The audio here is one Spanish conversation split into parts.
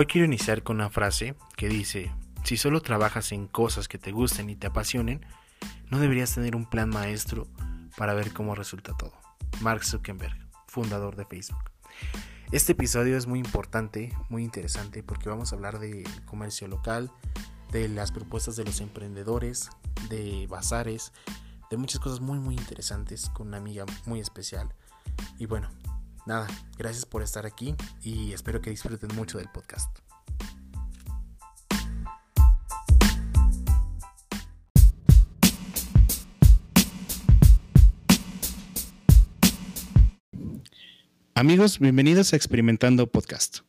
Hoy quiero iniciar con una frase que dice, si solo trabajas en cosas que te gusten y te apasionen, no deberías tener un plan maestro para ver cómo resulta todo. Mark Zuckerberg, fundador de Facebook. Este episodio es muy importante, muy interesante, porque vamos a hablar de comercio local, de las propuestas de los emprendedores, de bazares, de muchas cosas muy muy interesantes con una amiga muy especial. Y bueno, nada, gracias por estar aquí y espero que disfruten mucho del podcast. Amigos, bienvenidos a Experimentando Podcast.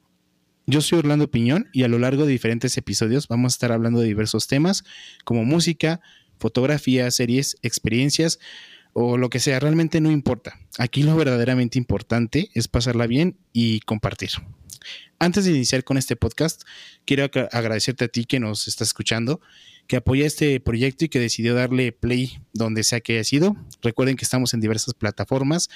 Yo soy Orlando Piñón y a lo largo de diferentes episodios vamos a estar hablando de diversos temas como música, fotografía, series, experiencias o lo que sea, realmente no importa. Aquí lo verdaderamente importante es pasarla bien y compartir. Antes de iniciar con este podcast, quiero agradecerte a ti que nos está escuchando, que apoya este proyecto y que decidió darle play donde sea que haya sido. Recuerden que estamos en diversas plataformas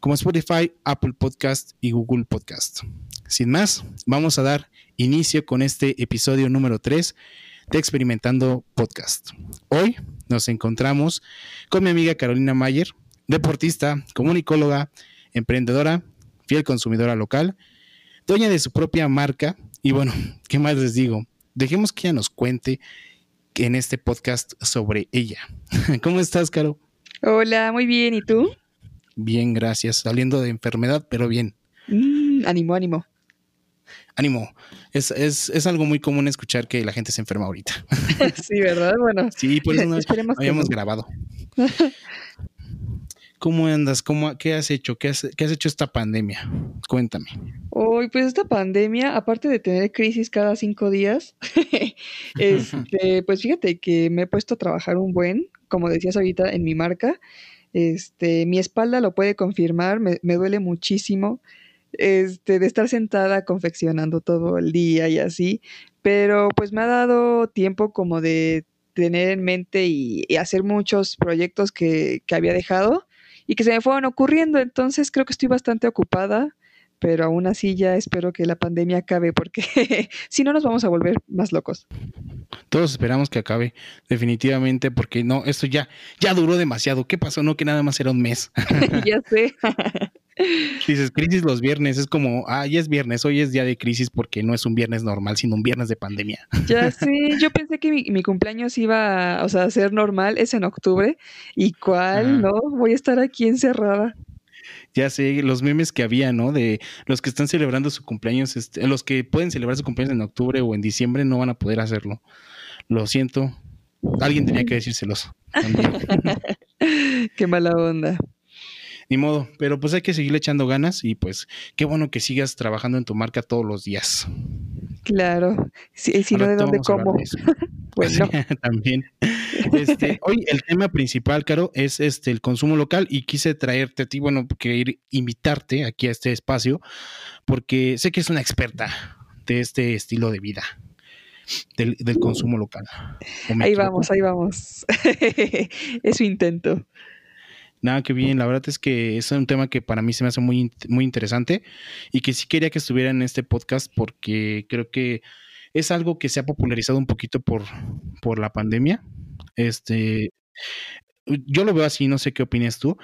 como Spotify, Apple Podcast y Google Podcast. Sin más, vamos a dar inicio con este episodio número 3 de Experimentando Podcast. Hoy nos encontramos con mi amiga Carolina Mayer, deportista, comunicóloga, emprendedora, fiel consumidora local, dueña de su propia marca y bueno, ¿qué más les digo? Dejemos que ella nos cuente en este podcast sobre ella. ¿Cómo estás, Caro? Hola, muy bien, ¿y tú? Bien, gracias. Saliendo de enfermedad, pero bien. Mm, ánimo, ánimo. Ánimo. Es, es, es, algo muy común escuchar que la gente se enferma ahorita. sí, ¿verdad? Bueno. Sí, por eso no habíamos grabado. ¿Cómo andas? ¿Cómo, ¿Qué has hecho? ¿Qué has, ¿Qué has hecho esta pandemia? Cuéntame. Hoy, pues esta pandemia, aparte de tener crisis cada cinco días, este, pues fíjate que me he puesto a trabajar un buen, como decías ahorita, en mi marca. Este, mi espalda lo puede confirmar, me, duele muchísimo este, de estar sentada confeccionando todo el día y así, pero pues me ha dado tiempo como de tener en mente y, hacer muchos proyectos que, que, había dejado y que se me fueron ocurriendo, entonces creo que estoy bastante ocupada pero aún así ya espero que la pandemia acabe porque si no nos vamos a volver más locos. Todos esperamos que acabe, definitivamente, porque no, esto ya, ya duró demasiado. ¿Qué pasó? No, que nada más era un mes. ya sé. Dices crisis los viernes, es como, ah, ya es viernes, hoy es día de crisis porque no es un viernes normal, sino un viernes de pandemia. Ya sé, yo pensé que mi, cumpleaños iba o sea, a ser normal, es en octubre, y cuál, ¿no? Voy a estar aquí encerrada ya sé, los memes que había, ¿no? De los que están celebrando su cumpleaños, este, los que pueden celebrar su cumpleaños en octubre o en diciembre no van a poder hacerlo. Lo siento. Alguien tenía que decírselos. Qué mala onda. Ni modo, pero pues hay que seguirle echando ganas y pues qué bueno que sigas trabajando en tu marca todos los días. Claro, si, si no de dónde como. bueno. También. Este, hoy el tema principal, Caro, es este el consumo local y quise traerte a ti, bueno, querer invitarte aquí a este espacio porque sé que es una experta de este estilo de vida. Del, consumo local. Ahí vamos, ahí vamos. es su intento. Nada, que bien. La verdad es que es un tema que para mí se me hace muy, muy interesante y que sí quería que estuviera en este podcast porque creo que es algo que se ha popularizado un poquito por, por la pandemia. Este, yo lo veo así, no sé qué opinas tú.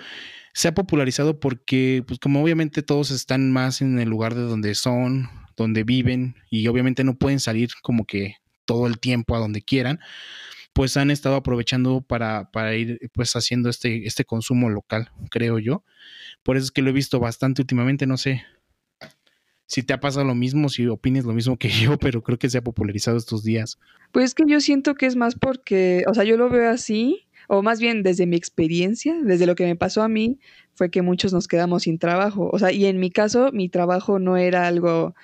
Se ha popularizado porque, pues como obviamente todos están más en el lugar de donde son, donde viven y obviamente no pueden salir como que todo el tiempo a donde quieran, pues han estado aprovechando para, para ir pues haciendo este, este consumo local, creo yo. Por eso es que lo he visto bastante últimamente, no sé si te ha pasado lo mismo, si opines lo mismo que yo, pero creo que se ha popularizado estos días. Pues que yo siento que es más porque, o sea, yo lo veo así, o más bien desde mi experiencia, desde lo que me pasó a mí, fue que muchos nos quedamos sin trabajo. O sea, y en mi caso, mi trabajo no era algo,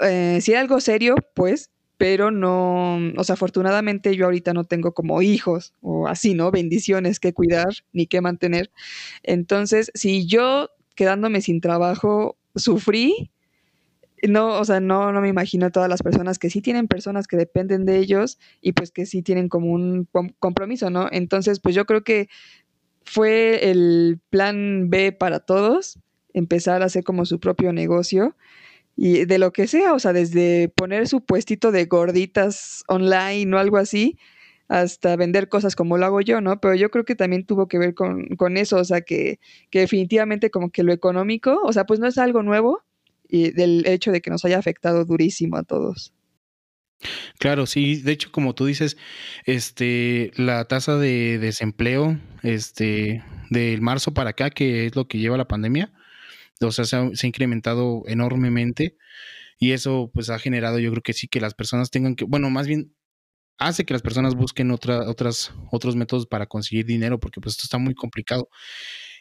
eh, si era algo serio, pues, pero no, o sea, afortunadamente yo ahorita no tengo como hijos o así, ¿no? Bendiciones que cuidar ni que mantener. Entonces, si yo quedándome sin trabajo sufrí, no, o sea, no, no me imagino a todas las personas que sí tienen personas que dependen de ellos y pues que sí tienen como un compromiso, ¿no? Entonces, pues yo creo que fue el plan B para todos, empezar a hacer como su propio negocio y de lo que sea, o sea, desde poner su puestito de gorditas online o algo así, hasta vender cosas como lo hago yo, ¿no? Pero yo creo que también tuvo que ver con, con eso, o sea, que, que, definitivamente como que lo económico, o sea, pues no es algo nuevo y del hecho de que nos haya afectado durísimo a todos. Claro, sí, de hecho, como tú dices, este, la tasa de desempleo, este, del marzo para acá, que es lo que lleva la pandemia, o sea, se ha, incrementado enormemente y eso pues ha generado yo creo que sí que las personas tengan que, bueno, más bien hace que las personas busquen otra, otras, otros métodos para conseguir dinero porque pues esto está muy complicado.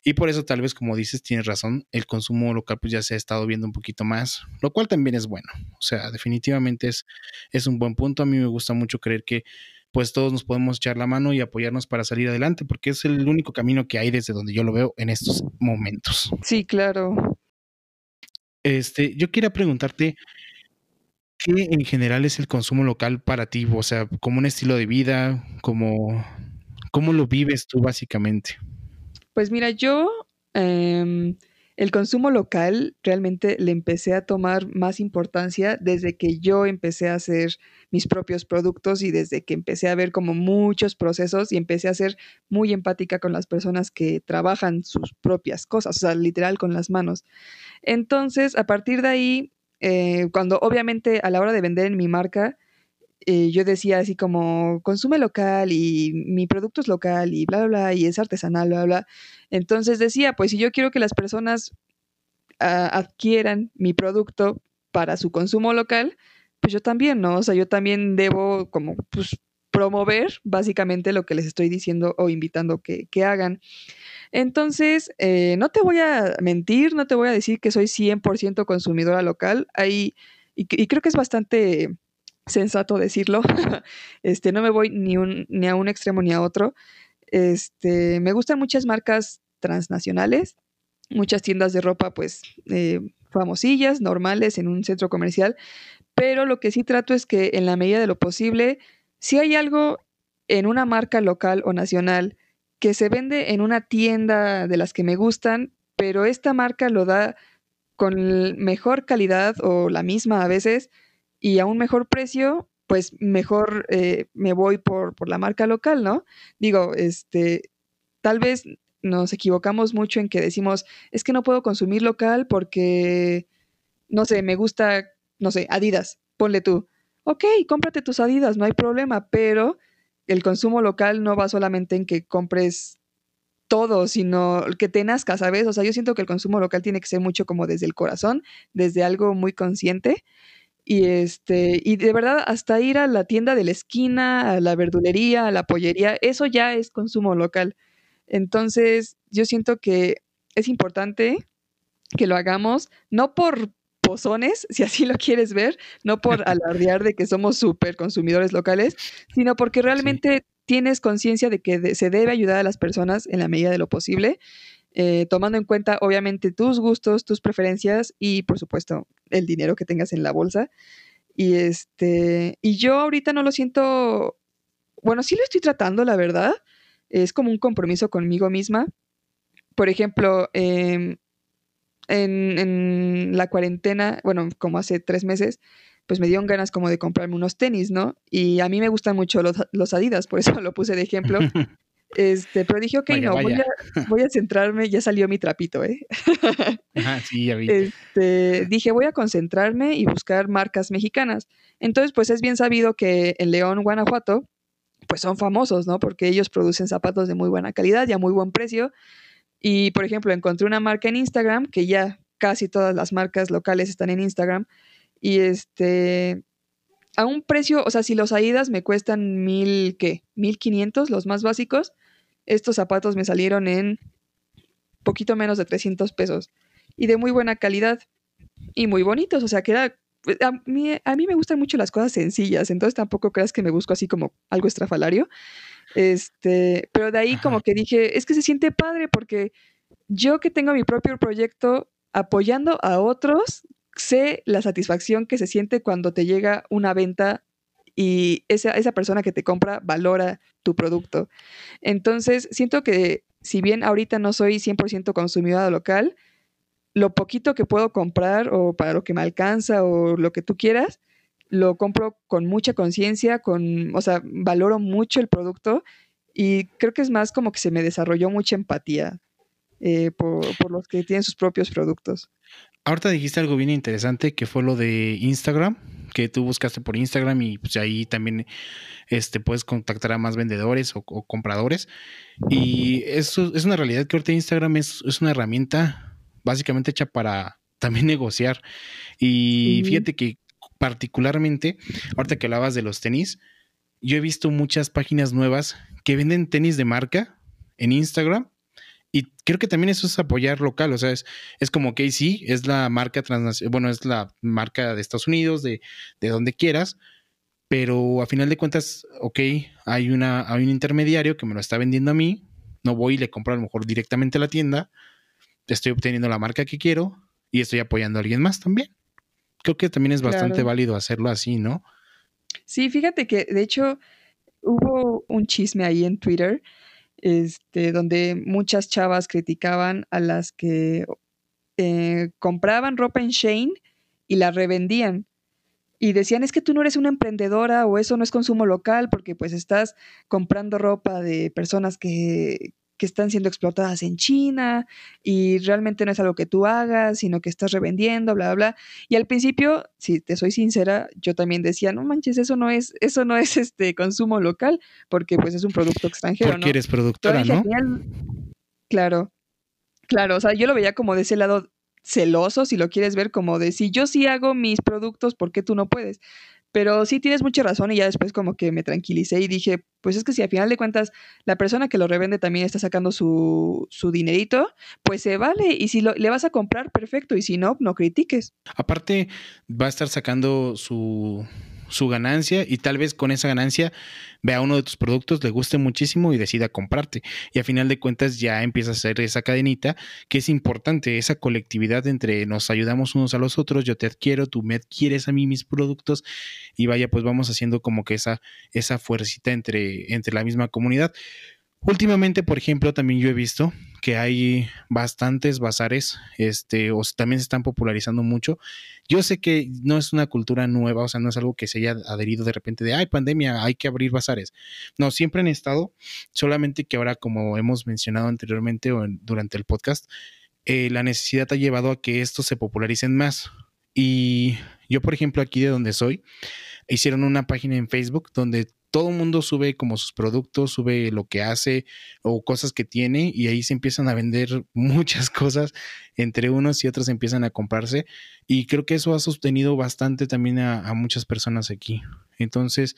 Y por eso tal vez como dices, tienes razón, el consumo local pues ya se ha estado viendo un poquito más, lo cual también es bueno. O sea, definitivamente es, es un buen punto. A mí me gusta mucho creer que pues todos nos podemos echar la mano y apoyarnos para salir adelante, porque es el único camino que hay desde donde yo lo veo en estos momentos. Sí, claro. Este, yo quería preguntarte, ¿qué en general es el consumo local para ti? O sea, como un estilo de vida, como, ¿cómo lo vives tú básicamente? Pues mira, yo eh, el consumo local realmente le empecé a tomar más importancia desde que yo empecé a hacer mis propios productos y desde que empecé a ver como muchos procesos y empecé a ser muy empática con las personas que trabajan sus propias cosas, o sea, literal con las manos. Entonces, a partir de ahí, eh, cuando obviamente a la hora de vender en mi marca, eh, yo decía así como, consume local y mi producto es local y bla, bla, bla, y es artesanal, bla, bla. Entonces decía, pues si yo quiero que las personas uh, adquieran mi producto para su consumo local, pues yo también, ¿no? O sea, yo también debo como, pues, promover básicamente lo que les estoy diciendo o invitando que, que hagan. Entonces, eh, no te voy a mentir, no te voy a decir que soy 100% consumidora local. Ahí, y, y creo que es bastante sensato decirlo. este, no me voy ni, a un extremo ni a otro. Este, me gustan muchas marcas transnacionales, muchas tiendas de ropa, pues, eh, famosillas, normales, en un centro comercial, pero lo que sí trato es que en la medida de lo posible, si hay algo en una marca local o nacional que se vende en una tienda de las que me gustan, pero esta marca lo da con mejor calidad o la misma a veces, y a un mejor precio, pues mejor eh, me voy por, por, la marca local, ¿no? Digo, este, tal vez nos equivocamos mucho en que decimos, es que no puedo consumir local porque, no sé, me gusta, no sé, Adidas, ponle tú. Ok, cómprate tus Adidas, no hay problema, pero el consumo local no va solamente en que compres todo, sino que te nazca, ¿sabes? O sea, yo siento que el consumo local tiene que ser mucho como desde el corazón, desde algo muy consciente. Y este, y de verdad, hasta ir a la tienda de la esquina, a la verdulería, a la pollería, eso ya es consumo local. Entonces, yo siento que es importante que lo hagamos, no por pozones, si así lo quieres ver, no por alardear de que somos súper consumidores locales, sino porque realmente sí. tienes conciencia de que se debe ayudar a las personas en la medida de lo posible eh, tomando en cuenta obviamente tus gustos, tus preferencias y por supuesto el dinero que tengas en la bolsa. Y este, y yo ahorita no lo siento, bueno, sí lo estoy tratando, la verdad. Es como un compromiso conmigo misma. Por ejemplo, eh, en, en, la cuarentena, bueno, como hace tres meses, pues me dieron ganas como de comprarme unos tenis, ¿no? Y a mí me gustan mucho los, los Adidas, por eso lo puse de ejemplo. Este, pero dije, ok, vaya, no, vaya. Voy, a, voy, a, centrarme, ya salió mi trapito, ¿eh? Ajá, sí, ya vi. Este, dije, voy a concentrarme y buscar marcas mexicanas. Entonces, pues es bien sabido que en León, Guanajuato, pues son famosos, ¿no? Porque ellos producen zapatos de muy buena calidad y a muy buen precio. Y, por ejemplo, encontré una marca en Instagram, que ya casi todas las marcas locales están en Instagram, y este, a un precio, o sea, si los Aidas me cuestan mil, ¿qué? Mil quinientos, los más básicos, estos zapatos me salieron en poquito menos de 300 pesos y de muy buena calidad y muy bonitos, o sea, que era, pues, a mí, a mí me gustan mucho las cosas sencillas, entonces tampoco creas que me busco así como algo estrafalario, este, pero de ahí Ajá. como que dije, es que se siente padre porque yo que tengo mi propio proyecto apoyando a otros, sé la satisfacción que se siente cuando te llega una venta y esa, esa persona que te compra valora tu producto. Entonces, siento que si bien ahorita no soy 100% consumidora local, lo poquito que puedo comprar o para lo que me alcanza o lo que tú quieras, lo compro con mucha conciencia, con, o sea, valoro mucho el producto y creo que es más como que se me desarrolló mucha empatía eh, por, por, los que tienen sus propios productos. Ahorita dijiste algo bien interesante que fue lo de Instagram, que tú buscaste por Instagram y pues ahí también este, puedes contactar a más vendedores o, compradores. Y eso es una realidad que ahorita Instagram es, es una herramienta básicamente hecha para también negociar. Y fíjate que particularmente, ahorita que hablabas de los tenis, yo he visto muchas páginas nuevas que venden tenis de marca en Instagram y creo que también eso es apoyar local, o sea, es, es como que sí, es la marca transnacional, bueno, es la marca de Estados Unidos, de, de donde quieras, pero a final de cuentas, ok, hay, una, hay un intermediario que me lo está vendiendo a mí, no voy y le compro a lo mejor directamente a la tienda, estoy obteniendo la marca que quiero y estoy apoyando a alguien más también. Creo que también es bastante válido hacerlo así, ¿no? Sí, fíjate que de hecho hubo un chisme ahí en Twitter este, donde muchas chavas criticaban a las que eh, compraban ropa en Shane y la revendían. Y decían, es que tú no eres una emprendedora o eso no es consumo local porque pues estás comprando ropa de personas que, que están siendo explotadas en China y realmente no es algo que tú hagas, sino que estás revendiendo, bla, bla, bla. Y al principio, si te soy sincera, yo también decía, no manches, eso no es, eso no es este consumo local, porque pues es un producto extranjero. Porque eres productora, ¿no? Claro, claro, o sea, yo lo veía como de ese lado celoso, si lo quieres ver, como de si yo sí hago mis productos, ¿por qué tú no puedes? Pero sí tienes mucha razón y ya después como que me tranquilicé y dije, pues es que si al final de cuentas la persona que lo revende también está sacando su, su dinerito, pues se vale. Y si lo, le vas a comprar, perfecto. Y si no, no critiques. Aparte, va a estar sacando su, su ganancia y tal vez con esa ganancia vea uno de tus productos, le guste muchísimo y decida comprarte. Y a final de cuentas ya empieza a ser esa cadenita que es importante, esa colectividad entre nos ayudamos unos a los otros, yo te adquiero, tú me adquieres a mí mis productos y vaya, pues vamos haciendo como que esa, esa fuercita entre, entre la misma comunidad. Últimamente, por ejemplo, también yo he visto que hay bastantes bazares, este, o también se están popularizando mucho. Yo sé que no es una cultura nueva, o sea, no es algo que se haya adherido de repente de, ay, pandemia, hay que abrir bazares. No, siempre han estado, solamente que ahora, como hemos mencionado anteriormente o durante el podcast, eh, la necesidad ha llevado a que estos se popularicen más. Y yo, por ejemplo, aquí de donde soy, hicieron una página en Facebook donde todo el mundo sube como sus productos, sube lo que hace o cosas que tiene y ahí se empiezan a vender muchas cosas entre unos y otros empiezan a comprarse y creo que eso ha sostenido bastante también a, muchas personas aquí. Entonces,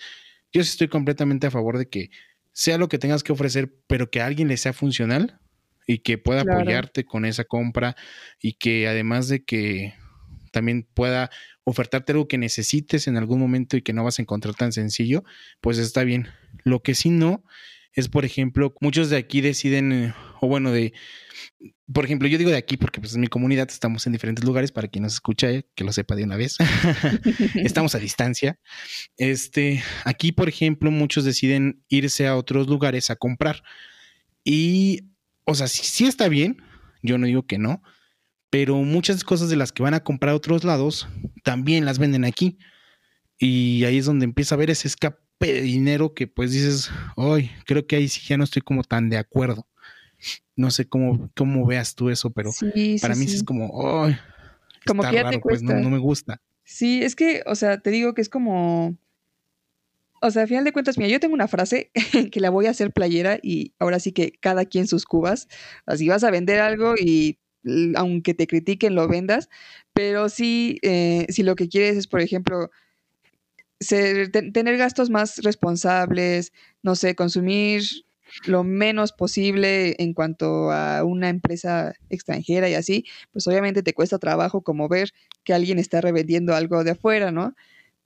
yo sí estoy completamente a favor de que sea lo que tengas que ofrecer, pero que a alguien le sea funcional y que pueda apoyarte con esa compra y que además de que también pueda ofertarte algo que necesites en algún momento y que no vas a encontrar tan sencillo, pues está bien. Lo que sí no es, por ejemplo, muchos de aquí deciden, eh, o bueno, de, por ejemplo, yo digo de aquí porque pues en mi comunidad estamos en diferentes lugares, para quien nos escucha, eh, que lo sepa de una vez, estamos a distancia. Este, aquí, por ejemplo, muchos deciden irse a otros lugares a comprar. Y, o sea, sí está bien, yo no digo que no, pero muchas cosas de las que van a comprar a otros lados también las venden aquí. Y ahí es donde empieza a ver ese escape de dinero que pues dices, hoy creo que ahí sí ya no estoy como tan de acuerdo. No sé cómo, cómo veas tú eso, pero para mí sí. es como, ay, como que ya te pues no, no me gusta. Sí, es que, o sea, te digo que es como, o sea, a final de cuentas, mira, yo tengo una frase que la voy a hacer playera y ahora sí que cada quien sus cubas. Así vas a vender algo y aunque te critiquen, lo vendas, pero sí, eh, si lo que quieres es, por ejemplo, tener gastos más responsables, no sé, consumir lo menos posible en cuanto a una empresa extranjera y así, pues obviamente te cuesta trabajo como ver que alguien está revendiendo algo de afuera, ¿no?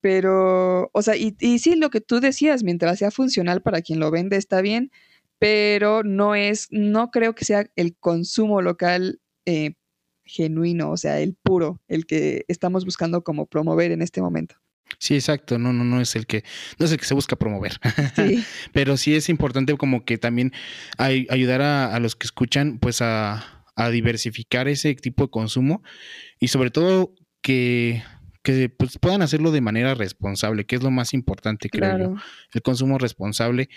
Pero, o sea, y, y sí, lo que tú decías, mientras sea funcional para quien lo vende, está bien, pero no es, no creo que sea el consumo local eh, genuino, o sea, el puro, el que estamos buscando como promover en este momento. Sí, exacto. No, no, no es el que, no es el que se busca promover. Sí. Pero sí es importante como que también ayudar a, los que escuchan, pues a, a diversificar ese tipo de consumo y sobre todo que, que pues, puedan hacerlo de manera responsable, que es lo más importante, creo yo. El consumo responsable,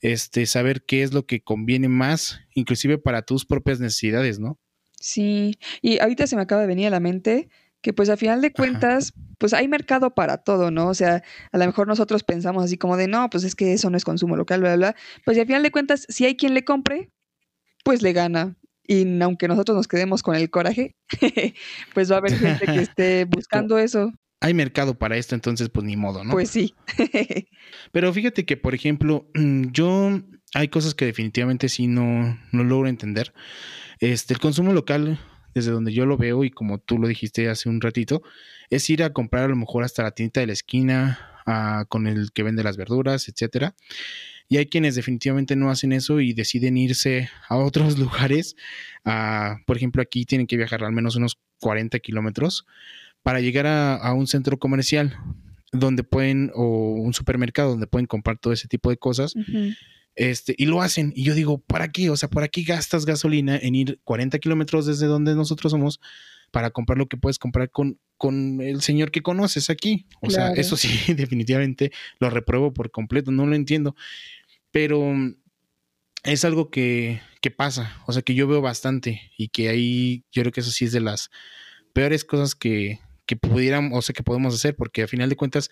este, saber qué es lo que conviene más, inclusive para tus propias necesidades, ¿no? Sí, y ahorita se me acaba de venir a la mente que pues a final de cuentas, pues hay mercado para todo, ¿no? O sea, a lo mejor nosotros pensamos así como de, no, pues es que eso no es consumo local, bla, bla, bla. Pues y a final de cuentas, si hay quien le compre, pues le gana. Y aunque nosotros nos quedemos con el coraje, pues va a haber gente que esté buscando eso. Hay mercado para esto, entonces pues ni modo, ¿no? Pues sí. Pero fíjate que, por ejemplo, yo hay cosas que definitivamente sí no, no logro entender. Este, el consumo local, desde donde yo lo veo y como tú lo dijiste hace un ratito, es ir a comprar a lo mejor hasta la tienda de la esquina, con el que vende las verduras, etcétera. Y hay quienes definitivamente no hacen eso y deciden irse a otros lugares. por ejemplo, aquí tienen que viajar al menos unos 40 kilómetros para llegar a, un centro comercial donde pueden, o un supermercado donde pueden comprar todo ese tipo de cosas. Este, y lo hacen. Y yo digo, ¿para qué? O sea, ¿por aquí gastas gasolina en ir 40 kilómetros desde donde nosotros somos para comprar lo que puedes comprar con, con el señor que conoces aquí? O sea, eso sí, definitivamente lo repruebo por completo, no lo entiendo. Pero mm, es algo que, que pasa, o sea, que yo veo bastante y que ahí yo creo que eso sí es de las peores cosas que, que pudieran, o sea, que podemos hacer, porque a final de cuentas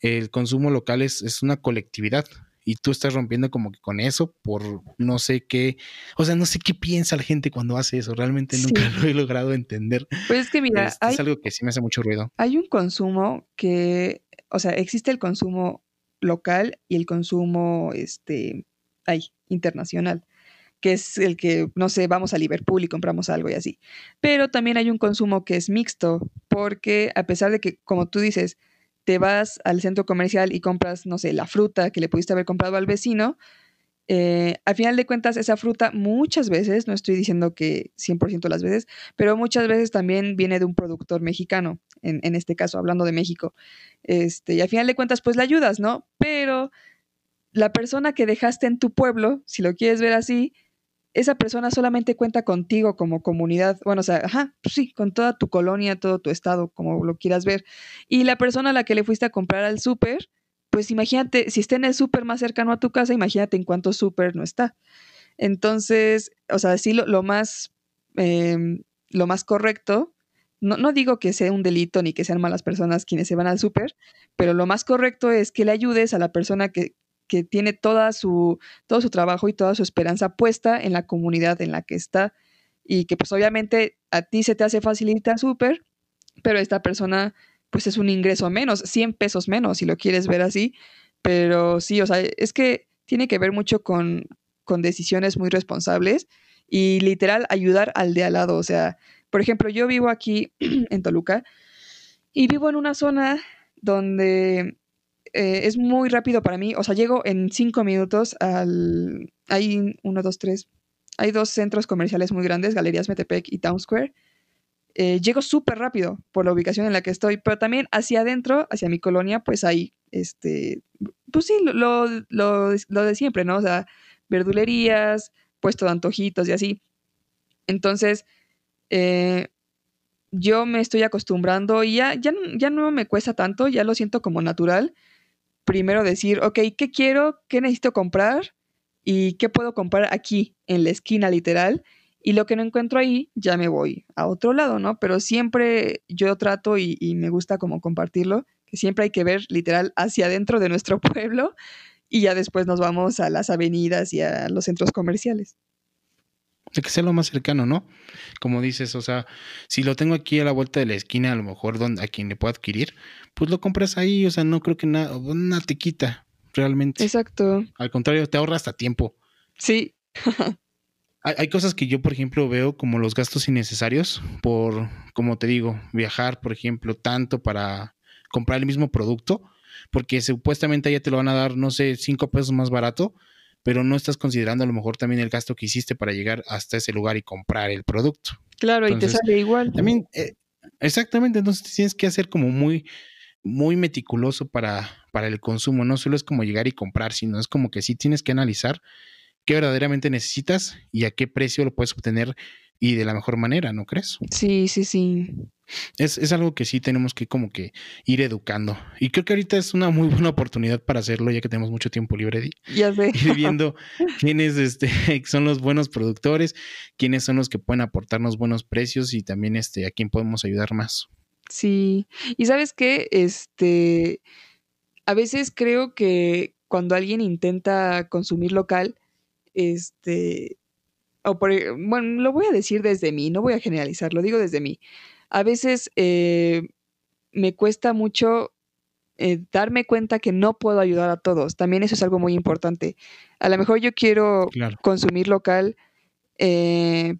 el consumo local es, es una colectividad y tú estás rompiendo como que con eso por no sé qué, o sea, no sé qué piensa la gente cuando hace eso, realmente nunca lo he logrado entender. Pues es que mira, este, es algo que sí me hace mucho ruido. Hay un consumo que, o sea, existe el consumo local y el consumo, este, ay, internacional que es el que, no sé, vamos a Liverpool y compramos algo y así. Pero también hay un consumo que es mixto, porque a pesar de que, como tú dices, te vas al centro comercial y compras, no sé, la fruta que le pudiste haber comprado al vecino, eh, al final de cuentas esa fruta muchas veces, no estoy diciendo que 100% las veces, pero muchas veces también viene de un productor mexicano, en, este caso, hablando de México. Este, y al final de cuentas, pues la ayudas, ¿no? Pero la persona que dejaste en tu pueblo, si lo quieres ver así, esa persona solamente cuenta contigo como comunidad, bueno, o sea, ajá, pues sí, con toda tu colonia, todo tu estado, como lo quieras ver. Y la persona a la que le fuiste a comprar al súper, pues imagínate, si está en el súper más cercano a tu casa, imagínate en cuánto súper no está. Entonces, o sea, sí, lo, más, em, lo más correcto, no, no digo que sea un delito ni que sean malas personas quienes se van al súper, pero lo más correcto es que le ayudes a la persona que, que tiene toda su, todo su trabajo y toda su esperanza puesta en la comunidad en la que está y que pues obviamente a ti se te hace facilitar súper, pero esta persona pues es un ingreso menos, 100 pesos menos si lo quieres ver así, pero sí, o sea, es que tiene que ver mucho con, con decisiones muy responsables y literal ayudar al de al lado, o sea, por ejemplo, yo vivo aquí en Toluca y vivo en una zona donde eh, es muy rápido para mí. O sea, llego en cinco minutos al... Hay uno, dos, tres. Hay dos centros comerciales muy grandes, Galerías Metepec y Town Square. Eh, llego súper rápido por la ubicación en la que estoy, pero también hacia adentro, hacia mi colonia, pues hay, este, pues sí, lo, lo, de siempre, ¿no? O sea, verdulerías, puesto de antojitos y así. Entonces, eh, yo me estoy acostumbrando y ya, ya, ya no me cuesta tanto, ya lo siento como natural primero decir, ok, ¿qué quiero? ¿Qué necesito comprar? ¿Y qué puedo comprar aquí, en la esquina literal? Y lo que no encuentro ahí, ya me voy a otro lado, ¿no? Pero siempre yo trato y, me gusta como compartirlo, que siempre hay que ver literal hacia adentro de nuestro pueblo y ya después nos vamos a las avenidas y a los centros comerciales de que sea lo más cercano, ¿no? Como dices, o sea, si lo tengo aquí a la vuelta de la esquina, a lo mejor a quien le puedo adquirir, pues lo compras ahí, o sea, no creo que nada, una te quita, realmente. Exacto. Al contrario, te ahorra hasta tiempo. Sí. hay, hay, cosas que yo, por ejemplo, veo como los gastos innecesarios por, como te digo, viajar, por ejemplo, tanto para comprar el mismo producto, porque supuestamente ya te lo van a dar, no sé, cinco pesos más barato, pero no estás considerando a lo mejor también el gasto que hiciste para llegar hasta ese lugar y comprar el producto. Claro, y te sale igual. También, eh, exactamente, entonces tienes que hacer como muy, muy meticuloso para, para el consumo, no solo es como llegar y comprar, sino es como que sí tienes que analizar qué verdaderamente necesitas y a qué precio lo puedes obtener y de la mejor manera, ¿no crees? Sí, sí, sí. Es, es, algo que sí tenemos que como que ir educando. Y creo que ahorita es una muy buena oportunidad para hacerlo, ya que tenemos mucho tiempo libre. Ya sé. Ir viendo quiénes este, son los buenos productores, quiénes son los que pueden aportarnos buenos precios y también este, a quién podemos ayudar más. Sí. Y sabes qué, este, a veces creo que cuando alguien intenta consumir local, este, o por, bueno, lo voy a decir desde mí, no voy a generalizar, lo digo desde mí a veces eh, me cuesta mucho eh, darme cuenta que no puedo ayudar a todos. También eso es algo muy importante. A lo mejor yo quiero consumir local, eh,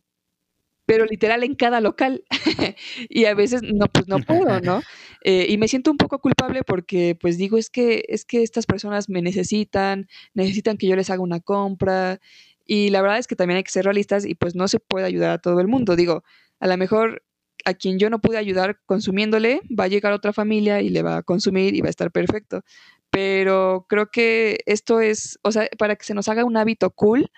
pero literal en cada local. y a veces no, pues no puedo, ¿no? y me siento un poco culpable porque pues digo, es que, es que estas personas me necesitan, necesitan que yo les haga una compra. Y la verdad es que también hay que ser realistas y pues no se puede ayudar a todo el mundo. Digo, a lo mejor a quien yo no pude ayudar consumiéndole, va a llegar otra familia y le va a consumir y va a estar perfecto. Pero creo que esto es, o sea, para que se nos haga un hábito cool,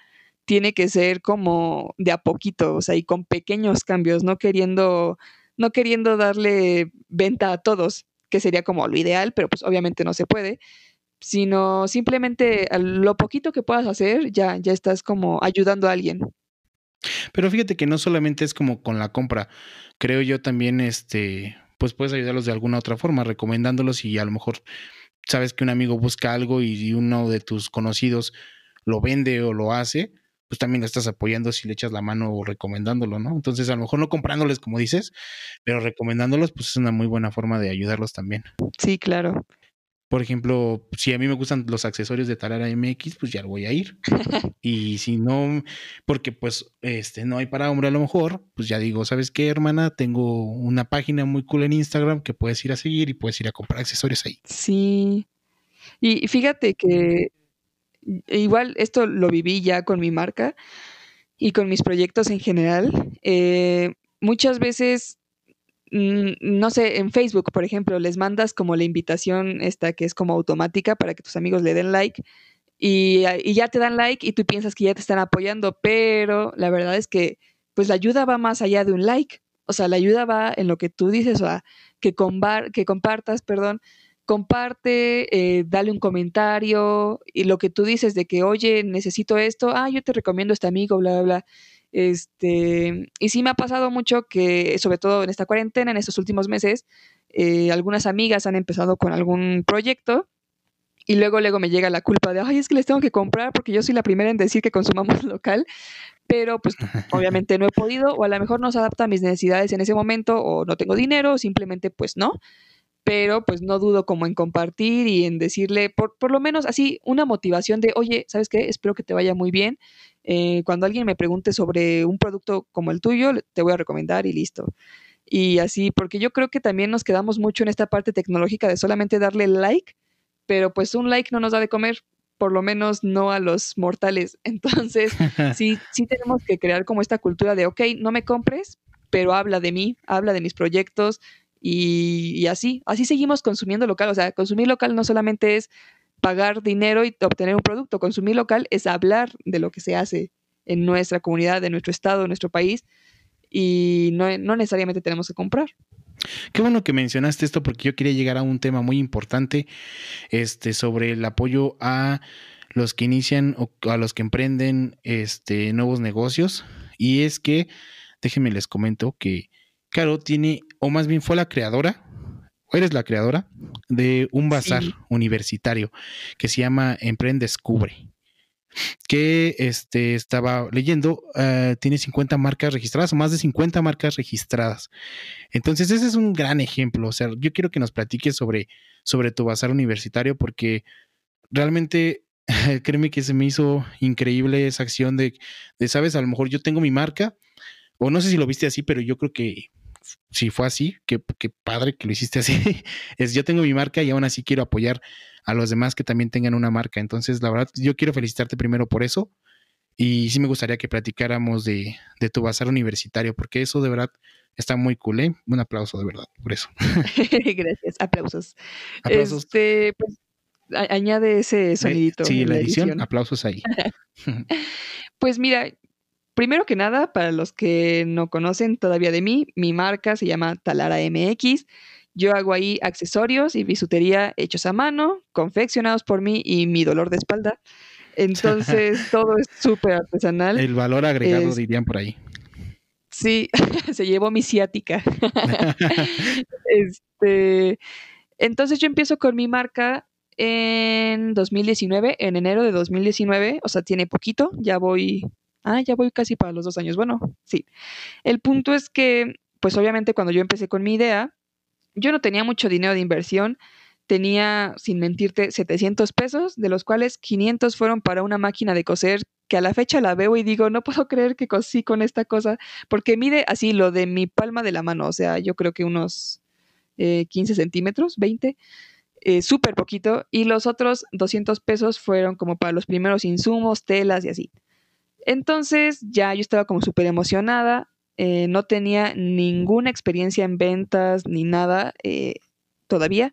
tiene que ser como de a poquito, o sea, y con pequeños cambios, no queriendo, no queriendo darle venta a todos, que sería como lo ideal, pero pues obviamente no se puede, sino simplemente lo poquito que puedas hacer, ya, ya estás como ayudando a alguien. Pero fíjate que no solamente es como con la compra, creo yo también, este, pues puedes ayudarlos de alguna otra forma, recomendándolos y a lo mejor sabes que un amigo busca algo y uno de tus conocidos lo vende o lo hace, pues también lo estás apoyando si le echas la mano o recomendándolo, ¿no? Entonces, a lo mejor no comprándoles como dices, pero recomendándolos, pues es una muy buena forma de ayudarlos también. Sí, claro. Por ejemplo, si a mí me gustan los accesorios de Talara MX, pues ya lo voy a ir. y si no, porque pues este no hay para hombre a lo mejor, pues ya digo, ¿sabes qué, hermana? Tengo una página muy cool en Instagram que puedes ir a seguir y puedes ir a comprar accesorios ahí. Sí. Y fíjate que igual esto lo viví ya con mi marca y con mis proyectos en general. Eh, muchas veces Mm, no sé, en Facebook, por ejemplo, les mandas como la invitación esta que es como automática para que tus amigos le den like y, ya te dan like y tú piensas que ya te están apoyando, pero la verdad es que pues la ayuda va más allá de un like. O sea, la ayuda va en lo que tú dices, o sea, que, que compartas, perdón, comparte, eh, dale un comentario y lo que tú dices de que, oye, necesito esto, ah, yo te recomiendo a este amigo, bla, bla, bla. Este, y sí me ha pasado mucho que, sobre todo en esta cuarentena, en estos últimos meses, eh, algunas amigas han empezado con algún proyecto y luego, luego me llega la culpa de, ay, es que les tengo que comprar porque yo soy la primera en decir que consumamos local, pero pues obviamente no he podido o a lo mejor no se adapta a mis necesidades en ese momento o no tengo dinero o simplemente pues no pero pues no dudo como en compartir y en decirle, por, por lo menos así, una motivación de, oye, ¿sabes qué? Espero que te vaya muy bien. Eh, cuando alguien me pregunte sobre un producto como el tuyo, te voy a recomendar y listo. Y así, porque yo creo que también nos quedamos mucho en esta parte tecnológica de solamente darle like, pero pues un like no nos da de comer, por lo menos no a los mortales. Entonces, sí, sí tenemos que crear como esta cultura de, ok, no me compres, pero habla de mí, habla de mis proyectos, y, así, así seguimos consumiendo local. O sea, consumir local no solamente es pagar dinero y obtener un producto, consumir local es hablar de lo que se hace en nuestra comunidad, en nuestro estado, en nuestro país y no, necesariamente tenemos que comprar. Qué bueno que mencionaste esto porque yo quería llegar a un tema muy importante este, sobre el apoyo a los que inician o a los que emprenden este, nuevos negocios. Y es que, déjenme les comento que Caro tiene, o más bien fue la creadora, o eres la creadora, de un bazar universitario que se llama Emprende Descubre que este, estaba leyendo, eh, tiene 50 marcas registradas o más de 50 marcas registradas. Entonces, ese es un gran ejemplo. O sea, yo quiero que nos platiques sobre, sobre tu bazar universitario porque realmente, créeme que se me hizo increíble esa acción de, de, sabes, a lo mejor yo tengo mi marca, o no sé si lo viste así, pero yo creo que si fue así, qué, padre que lo hiciste así. es yo tengo mi marca y aún así quiero apoyar a los demás que también tengan una marca. Entonces, la verdad, yo quiero felicitarte primero por eso. Y sí me gustaría que platicáramos de, tu bazar universitario, porque eso de verdad está muy cool, ¿eh? Un aplauso de verdad por eso. Gracias, aplausos. aplausos. Este, pues, añade ese sonidito. Sí, la edición, aplausos ahí. pues mira, primero que nada, para los que no conocen todavía de mí, mi marca se llama Talara MX. Yo hago ahí accesorios y bisutería hechos a mano, confeccionados por mí y mi dolor de espalda. Entonces, todo es súper artesanal. El valor agregado dirían por ahí. Sí, se llevó mi ciática. este, entonces yo empiezo con mi marca en 2019, en enero de 2019, o sea, tiene poquito, ya voy, ah, ya voy casi para los dos años. Bueno, sí. El punto es que, pues obviamente cuando yo empecé con mi idea, yo no tenía mucho dinero de inversión, tenía, sin mentirte, 700 pesos, de los cuales 500 fueron para una máquina de coser que a la fecha la veo y digo, no puedo creer que cosí con esta cosa, porque mide así lo de mi palma de la mano, o sea, yo creo que unos 15 eh, centímetros, 20, eh, súper poquito, y los otros 200 pesos fueron como para los primeros insumos, telas y así. Entonces ya yo estaba como súper emocionada, eh, no tenía ninguna experiencia en ventas ni nada todavía.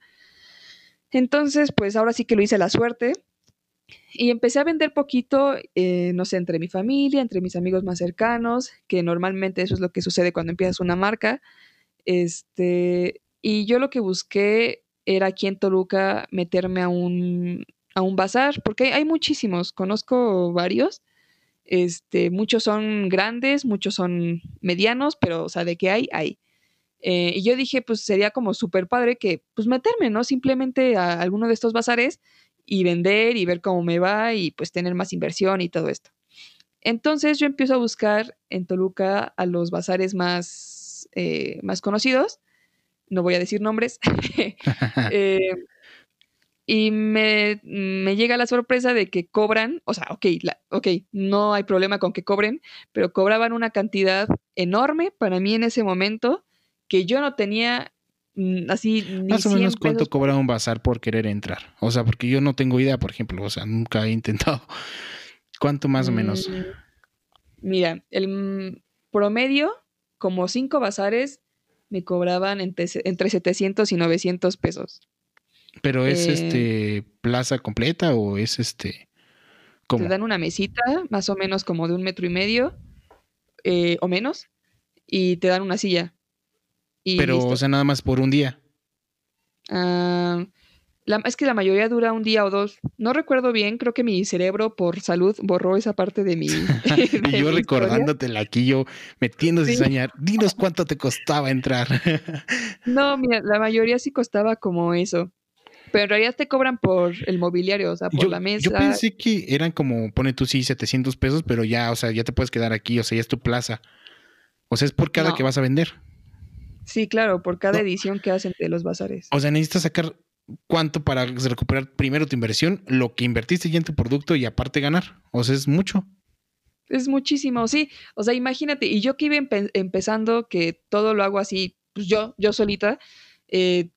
Entonces, pues ahora sí que lo hice la suerte y empecé a vender poquito, no sé, entre mi familia, entre mis amigos más cercanos, que normalmente eso es lo que sucede cuando empiezas una marca. Este, y yo lo que busqué era aquí en Toluca meterme a un, a un bazar, porque hay muchísimos, conozco varios. Este, muchos son grandes, muchos son medianos, pero, o sea, de qué hay, hay. Eh, y yo dije, pues sería como súper padre que, pues meterme, ¿no? Simplemente a alguno de estos bazares y vender y ver cómo me va y pues tener más inversión y todo esto. Entonces yo empiezo a buscar en Toluca a los bazares más, eh, más conocidos no voy a decir nombres, eh, y me, llega la sorpresa de que cobran, o sea, ok, ok, no hay problema con que cobren, pero cobraban una cantidad enorme para mí en ese momento que yo no tenía mm, así ni más o menos cuánto cobra un bazar por querer entrar o sea porque yo no tengo idea por ejemplo o sea nunca he intentado. Cuánto más o menos mm, mira el promedio como cinco bazares me cobraban entre, 700 y 900 pesos. ¿Pero es eh, este plaza completa o es este...? Te dan una mesita, más o menos como de un metro y medio eh, o menos, y te dan una silla. Pero, o sea, nada más por un día. Ah es que la mayoría dura un día o dos. No recuerdo bien, creo que mi cerebro por salud borró esa parte de mi. y yo recordándotela aquí, yo metiéndose a soñar. Dinos cuánto te costaba entrar. no, mira, la mayoría sí costaba como eso. Pero en realidad te cobran por el mobiliario, o sea, por la mesa. Yo pensé que eran como, pone tú sí, 700 pesos, pero ya, o sea, ya te puedes quedar aquí, o sea, ya es tu plaza. O sea, es por cada que vas a vender. Sí, claro, por cada edición que hacen de los bazares. O sea, necesitas sacar cuánto para recuperar primero tu inversión, lo que invertiste ya en tu producto y aparte ganar. O sea, es mucho. Es muchísimo, sí. O sea, imagínate, y yo que iba empezando, que todo lo hago así, pues yo, yo solita, eh,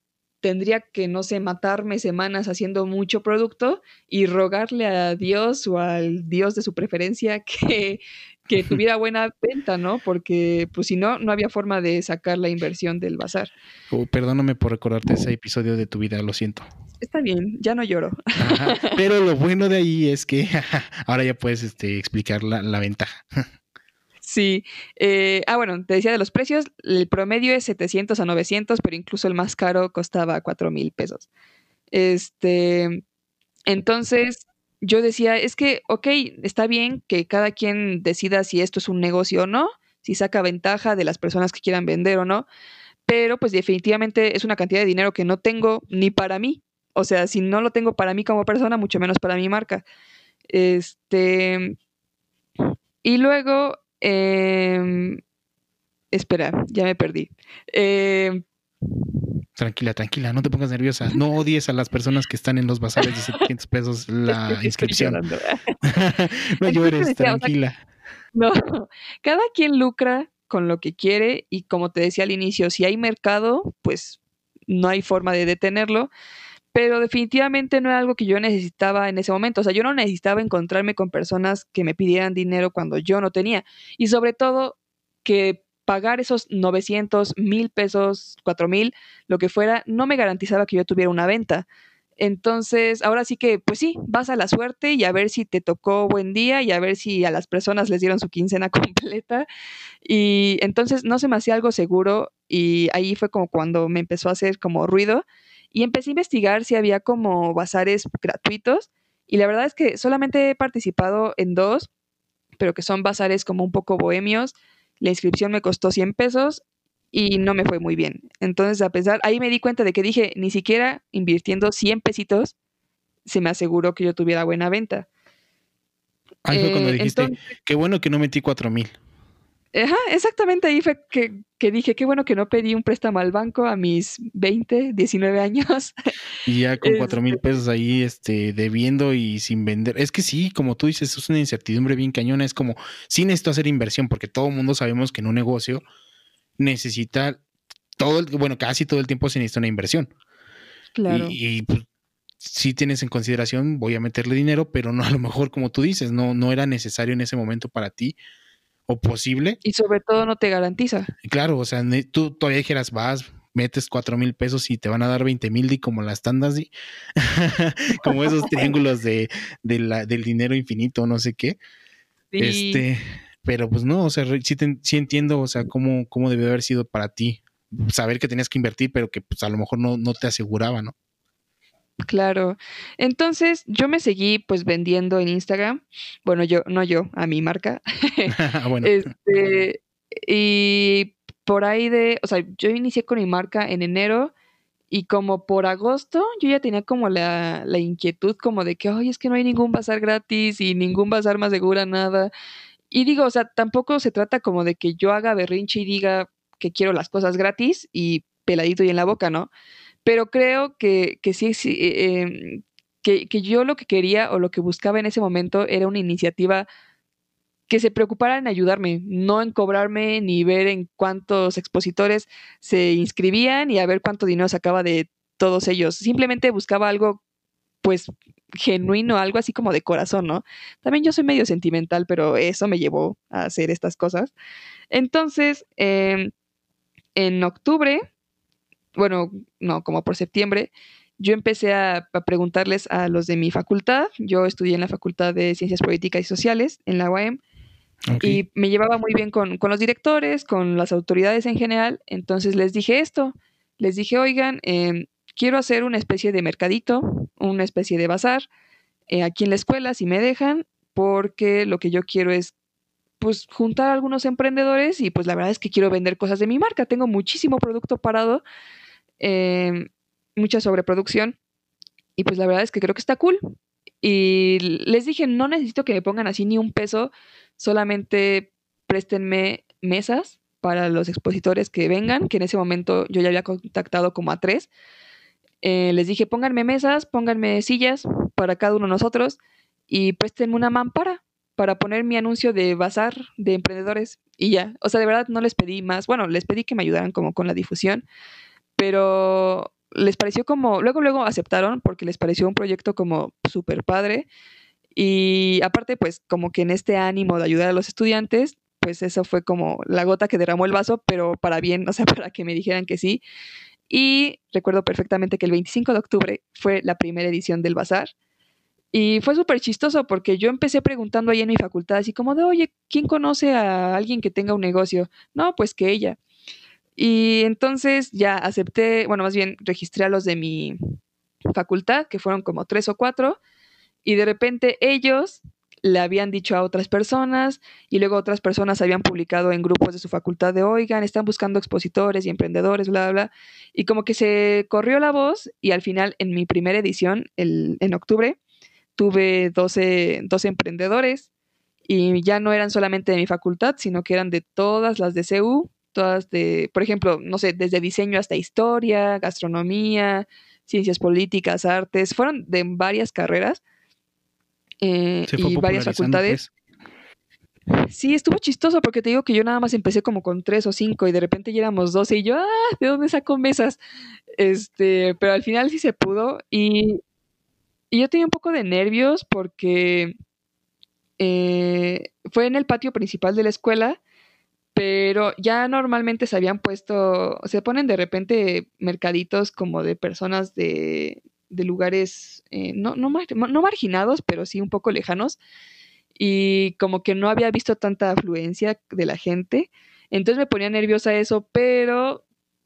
tendría que, no sé, matarme semanas haciendo mucho producto y rogarle a Dios o al Dios de su preferencia que, que tuviera buena venta, ¿no? Porque pues si no, no había forma de sacar la inversión del bazar. Oh, perdóname por recordarte ese episodio de tu vida, lo siento. Está bien, ya no lloro. pero lo bueno de ahí es que ahora ya puedes este, explicar la, ventaja. Sí. Eh, ah, bueno, te decía de los precios. El promedio es 700 a 900, pero incluso el más caro costaba 4 mil pesos. Este, entonces, yo decía, es que, ok, está bien que cada quien decida si esto es un negocio o no, si saca ventaja de las personas que quieran vender o no, pero pues definitivamente es una cantidad de dinero que no tengo ni para mí. O sea, si no lo tengo para mí como persona, mucho menos para mi marca. Este. Y luego. Em, espera, ya me perdí. Eh, Tranquila, tranquila, no te pongas nerviosa. No odies a las personas que están en los bazares de 700 pesos la inscripción. no llores, tranquila. no, cada quien lucra con lo que quiere y como te decía al inicio, si hay mercado, pues no hay forma de detenerlo, pero definitivamente no era algo que yo necesitaba en ese momento. O sea, yo no necesitaba encontrarme con personas que me pidieran dinero cuando yo no tenía. Y sobre todo que pagar esos 900, mil pesos, 4 mil, lo que fuera, no me garantizaba que yo tuviera una venta. Entonces, ahora sí que, pues sí, vas a la suerte y a ver si te tocó buen día y a ver si a las personas les dieron su quincena completa. Y entonces no se me hacía algo seguro y ahí fue como cuando me empezó a hacer como ruido y empecé a investigar si había como bazares gratuitos y la verdad es que solamente he participado en dos, pero que son bazares como un poco bohemios. La inscripción me costó 100 pesos y no me fue muy bien. Entonces, a pesar, ahí me di cuenta de que dije, ni siquiera invirtiendo 100 pesitos, se me aseguró que yo tuviera buena venta. Ahí fue cuando eh, dijiste, qué bueno que no metí 4 mil. Ajá, exactamente ahí fue que, que, dije, qué bueno que no pedí un préstamo al banco a mis 20, 19 años. Y ya con 4 mil este pesos ahí este, debiendo y sin vender. Es que sí, como tú dices, es una incertidumbre bien cañona. Es como, sí necesito hacer inversión porque todo el mundo sabemos que en un negocio necesita todo el, bueno, casi todo el tiempo se necesita una inversión. Claro. Y, pues, si tienes en consideración, voy a meterle dinero, pero no a lo mejor como tú dices, no, no era necesario en ese momento para ti o posible. Y sobre todo no te garantiza. Claro, o sea, tú todavía dijeras, vas, metes cuatro mil pesos y te van a dar 20 mil y como las tandas, y como esos triángulos de, del dinero infinito, no sé qué. Este, pero pues no, o sea, sí, sí entiendo, o sea, cómo, cómo debió haber sido para ti saber que tenías que invertir, pero que pues a lo mejor no, no te aseguraba, ¿no? Claro. Entonces yo me seguí pues vendiendo en Instagram. Bueno, yo, no yo, a mi marca. Bueno. Este, y por ahí de, o sea, yo inicié con mi marca en enero y como por agosto yo ya tenía como la, la inquietud como de que, oye, es que no hay ningún bazar gratis y ningún bazar más segura, nada. Y digo, o sea, tampoco se trata como de que yo haga berrinche y diga que quiero las cosas gratis y peladito y en la boca, ¿no? Pero creo que, que sí, eh, em, que, que yo lo que quería o lo que buscaba en ese momento era una iniciativa que se preocupara en ayudarme, no en cobrarme ni ver en cuántos expositores se inscribían y a ver cuánto dinero sacaba de todos ellos. Simplemente buscaba algo pues genuino, algo así como de corazón, ¿no? También yo soy medio sentimental, pero eso me llevó a hacer estas cosas. Entonces, em, en octubre, bueno, no, como por septiembre, yo empecé a, preguntarles a los de mi facultad. Yo estudié en la Facultad de Ciencias Políticas y Sociales, en la UAM, y me llevaba muy bien con, con, los directores, con las autoridades en general. Entonces les dije esto, les dije, oigan, eh, quiero hacer una especie de mercadito, una especie de bazar eh, aquí en la escuela, si me dejan, porque lo que yo quiero es pues juntar a algunos emprendedores y pues la verdad es que quiero vender cosas de mi marca. Tengo muchísimo producto parado, em, mucha sobreproducción y pues la verdad es que creo que está cool. Y les dije, no necesito que me pongan así ni un peso, solamente préstenme mesas para los expositores que vengan, que en ese momento yo ya había contactado como a tres. Eh, les dije, pónganme mesas, pónganme sillas para cada uno de nosotros y préstenme una mampara para poner mi anuncio de bazar de emprendedores y ya. O sea, de verdad no les pedí más. Bueno, les pedí que me ayudaran como con la difusión, pero les pareció como, luego, luego aceptaron porque les pareció un proyecto como súper padre. Y aparte, pues como que en este ánimo de ayudar a los estudiantes, pues eso fue como la gota que derramó el vaso, pero para bien, o sea, para que me dijeran que sí. Y recuerdo perfectamente que el 25 de octubre fue la primera edición del bazar. Y fue súper chistoso porque yo empecé preguntando ahí en mi facultad, así como de, oye, ¿quién conoce a alguien que tenga un negocio? No, pues que ella. Y entonces ya acepté, bueno, más bien registré a los de mi facultad, que fueron como tres o cuatro, y de repente ellos le habían dicho a otras personas y luego otras personas habían publicado en grupos de su facultad de, oigan, están buscando expositores y emprendedores, bla, bla, bla. Y como que se corrió la voz y al final en mi primera edición, el, en octubre, tuve 12, 12 emprendedores y ya no eran solamente de mi facultad, sino que eran de todas las de CEU, todas de, por ejemplo, no sé, desde diseño hasta historia, gastronomía, ciencias políticas, artes, fueron de varias carreras eh, y varias facultades. Pues. Sí, estuvo chistoso porque te digo que yo nada más empecé como con tres o cinco y de repente ya éramos doce y yo, ah, ¿de dónde saco mesas? Este, pero al final sí se pudo y, y yo tenía un poco de nervios porque eh, fue en el patio principal de la escuela, pero ya normalmente se habían puesto, se ponen de repente mercaditos como de personas de, de lugares eh, no, no, no marginados, pero sí un poco lejanos. Y como que no había visto tanta afluencia de la gente. Entonces me ponía nerviosa eso, pero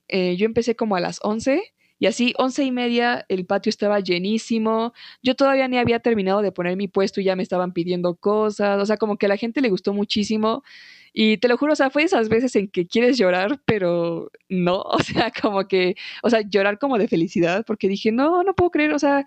eh, yo empecé como a las 11 y así, once y media, el patio estaba llenísimo. Yo todavía ni había terminado de poner mi puesto y ya me estaban pidiendo cosas. O sea, como que a la gente le gustó muchísimo. Y te lo juro, o sea, fue esas veces en que quieres llorar, pero no. O sea, como que, o sea, llorar como de felicidad, porque dije, no, no puedo creer, o sea,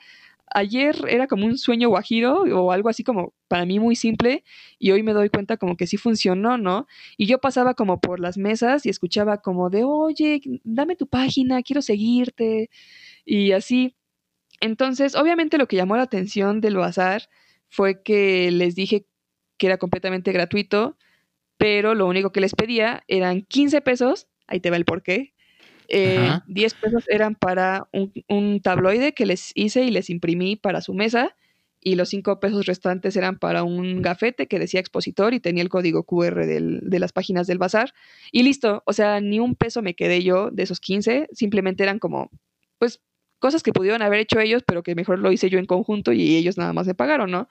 ayer era como un sueño guajiro o algo así como para mí muy simple y hoy me doy cuenta como que sí funcionó, ¿no? Y yo pasaba como por las mesas y escuchaba como de, oye, dame tu página, quiero seguirte y así. Entonces, obviamente lo que llamó la atención del bazar fue que les dije que era completamente gratuito, pero lo único que les pedía eran 15 pesos, ahí te va el porqué, 10 eh, pesos eran para un, tabloide que les hice y les imprimí para su mesa y los 5 pesos restantes eran para un gafete que decía expositor y tenía el código QR de las páginas del bazar. Y listo, o sea, ni un peso me quedé yo de esos 15, simplemente eran como, pues, cosas que pudieron haber hecho ellos, pero que mejor lo hice yo en conjunto y ellos nada más me pagaron, ¿no?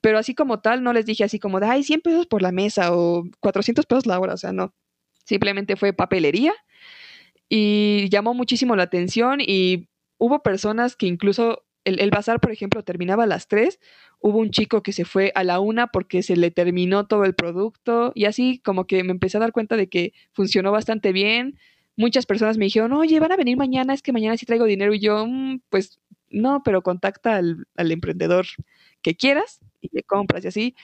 Pero así como tal, no les dije así como de, ay, 100 pesos por la mesa o 400 pesos la hora, o sea, no. Simplemente fue papelería y llamó muchísimo la atención y hubo personas que incluso el, bazar, por ejemplo, terminaba a las 3, hubo un chico que se fue a la una porque se le terminó todo el producto y así como que me empecé a dar cuenta de que funcionó bastante bien. Muchas personas me dijeron, oye, van a venir mañana, es que mañana sí traigo dinero y yo, mm, pues no, pero contacta al, al emprendedor que quieras y le compras y así.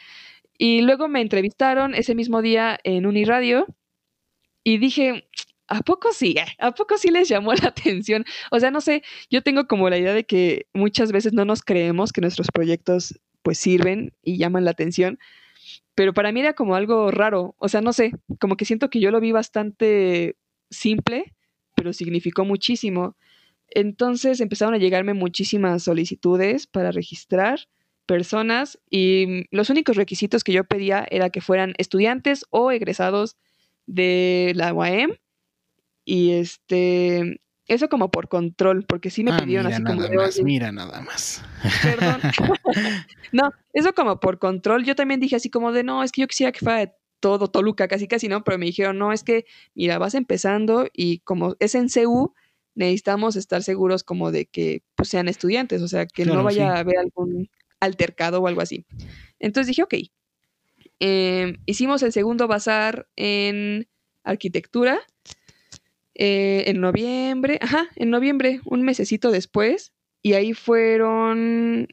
Y luego me entrevistaron ese mismo día en Uniradio y dije, ¿A poco sí? ¿A poco sí les llamó la atención? O sea, no sé, yo tengo como la idea de que muchas veces no nos creemos que nuestros proyectos pues sirven y llaman la atención, pero para mí era como algo raro, o sea, no sé, como que siento que yo lo vi bastante simple, pero significó muchísimo. Entonces empezaron a llegarme muchísimas solicitudes para registrar personas y los únicos requisitos que yo pedía era que fueran estudiantes o egresados de la UAM y este, eso como por control, porque sí me ah, pidieron así como de, más, Mira nada más. Perdón. no, eso como por control. Yo también dije así como de, no, es que yo quisiera que fuera de todo Toluca, casi casi no, pero me dijeron, no, es que, mira, vas empezando y como es en CU, necesitamos estar seguros como de que pues, sean estudiantes, o sea, que no vaya a haber algún altercado o algo así. Entonces dije, ok. Em, hicimos el segundo bazar en arquitectura eh, en noviembre, ajá, en noviembre, un mesecito después, y ahí fueron,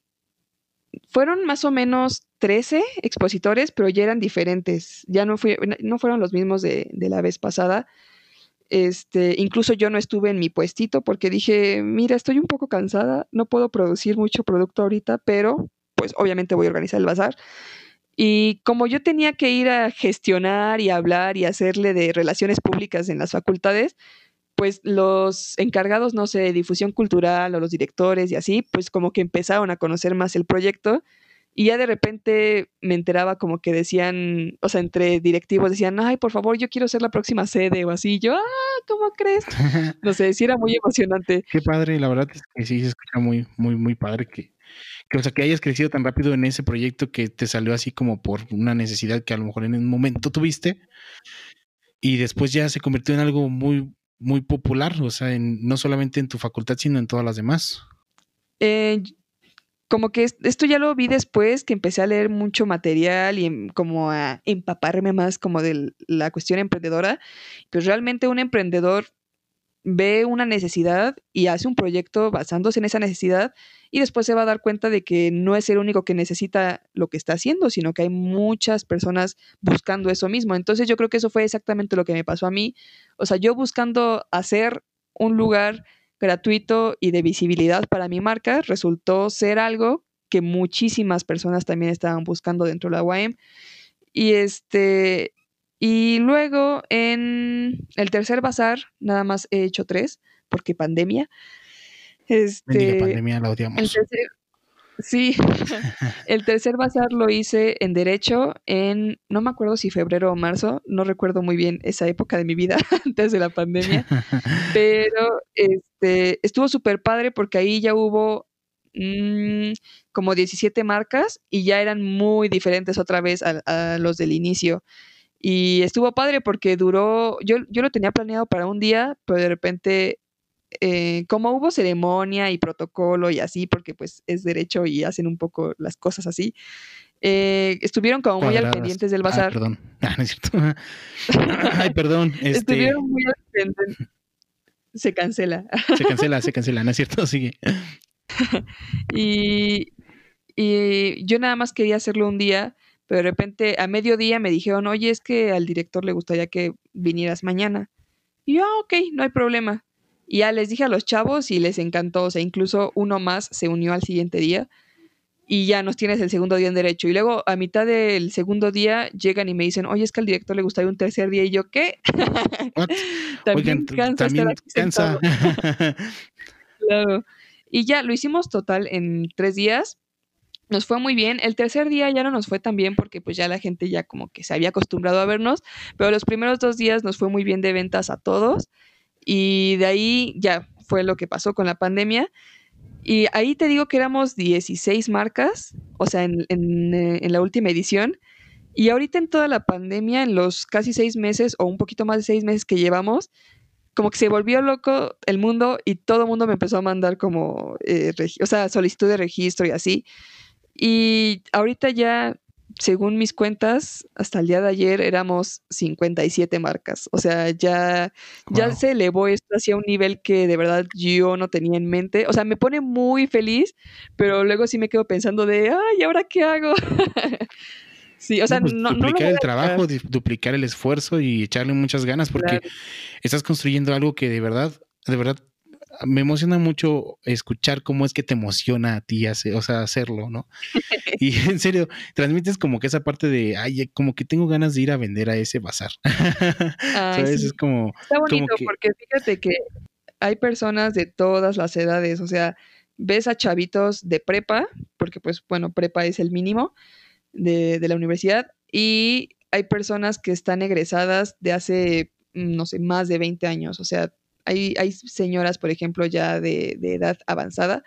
fueron más o menos 13 expositores, pero ya eran diferentes, ya no, no fueron los mismos de la vez pasada. Este, incluso yo no estuve en mi puestito porque dije, mira, estoy un poco cansada, no puedo producir mucho producto ahorita, pero pues obviamente voy a organizar el bazar. Y como yo tenía que ir a gestionar y hablar y hacerle de relaciones públicas en las facultades, pues los encargados, no sé, de difusión cultural o los directores y así, pues como que empezaron a conocer más el proyecto y ya de repente me enteraba como que decían, o sea, entre directivos decían, ay, por favor, yo quiero ser la próxima sede o así. yo, ah, ¿cómo crees? No sé, sí era muy emocionante. Qué padre, la verdad es que sí se escucha muy, muy, muy padre que, que, o sea, que hayas crecido tan rápido en ese proyecto que te salió así como por una necesidad que a lo mejor en un momento tuviste y después ya se convirtió en algo muy, muy popular, o sea, en, no solamente en tu facultad, sino en todas las demás. Eh, como que esto ya lo vi después que empecé a leer mucho material y em, como a empaparme más como de la cuestión emprendedora, pues realmente un emprendedor ve una necesidad y hace un proyecto basándose en esa necesidad y después se va a dar cuenta de que no es el único que necesita lo que está haciendo, sino que hay muchas personas buscando eso mismo. Entonces yo creo que eso fue exactamente lo que me pasó a mí. O sea, yo buscando hacer un lugar gratuito y de visibilidad para mi marca, resultó ser algo que muchísimas personas también estaban buscando dentro de la UAM. Y este, y luego en el tercer bazar, nada más he hecho tres, porque pandemia. Este, pandemia la odiamos. Sí, el tercer bazar lo hice en Derecho en, no me acuerdo si febrero o marzo, no recuerdo muy bien esa época de mi vida antes de la pandemia, pero este, estuvo súper padre porque ahí ya hubo mm, como 17 marcas y ya eran muy diferentes otra vez a, los del inicio. Y estuvo padre porque duró, yo, yo lo tenía planeado para un día, pero de repente, eh, como hubo ceremonia y protocolo y así, porque pues es derecho y hacen un poco las cosas así, eh, estuvieron como muy al pendientes del bazar. perdón. Ah, no es cierto. Ay, perdón. Este estuvieron muy al pendientes. Se cancela. Se cancela, se cancela, ¿no es cierto? Sigue. y, y yo nada más quería hacerlo un día, pero de repente a mediodía me dijeron, oye, es que al director le gustaría que vinieras mañana. Y yo, ah, ok, no hay problema. Y ya les dije a los chavos y les encantó, o sea, incluso uno más se unió al siguiente día y ya nos tienes el segundo día en derecho. Y luego a mitad del segundo día llegan y me dicen, oye, es que al director le gustaría un tercer día. Y yo, ¿qué? también cansa. También cansa. claro. Y ya lo hicimos total en tres días. Nos fue muy bien. El tercer día ya no nos fue tan bien porque pues ya la gente ya como que se había acostumbrado a vernos, pero los primeros dos días nos fue muy bien de ventas a todos y de ahí ya fue lo que pasó con la pandemia. Y ahí te digo que éramos 16 marcas, o sea, en, eh, en, la última edición. Y ahorita en toda la pandemia, en los casi seis meses o un poquito más de seis meses que llevamos, como que se volvió loco el mundo y todo el mundo me empezó a mandar como, eh, o sea, solicitud de registro y así. Y ahorita ya, según mis cuentas, hasta el día de ayer éramos 57 marcas. O sea, ya, ya se elevó esto hacia un nivel que de verdad yo no tenía en mente. O sea, me pone muy feliz, pero luego sí me quedo pensando de, ay, ¿y ahora qué hago? Sí, o sea, pues, no, duplicar el trabajo, duplicar el esfuerzo y echarle muchas ganas porque estás construyendo algo que de verdad, de verdad me emociona mucho escuchar cómo es que te emociona a ti, hace, o sea, hacerlo, ¿no? y en serio, transmites como que esa parte de, ay, como que tengo ganas de ir a vender a ese bazar. ¿Sabes? Es como... Está bonito porque fíjate que hay personas de todas las edades, o sea, ves a chavitos de prepa, porque pues bueno, prepa es el mínimo, de, la universidad y hay personas que están egresadas de hace, mm, no sé, más de 20 años. O sea, hay, señoras, por ejemplo, ya de, edad avanzada,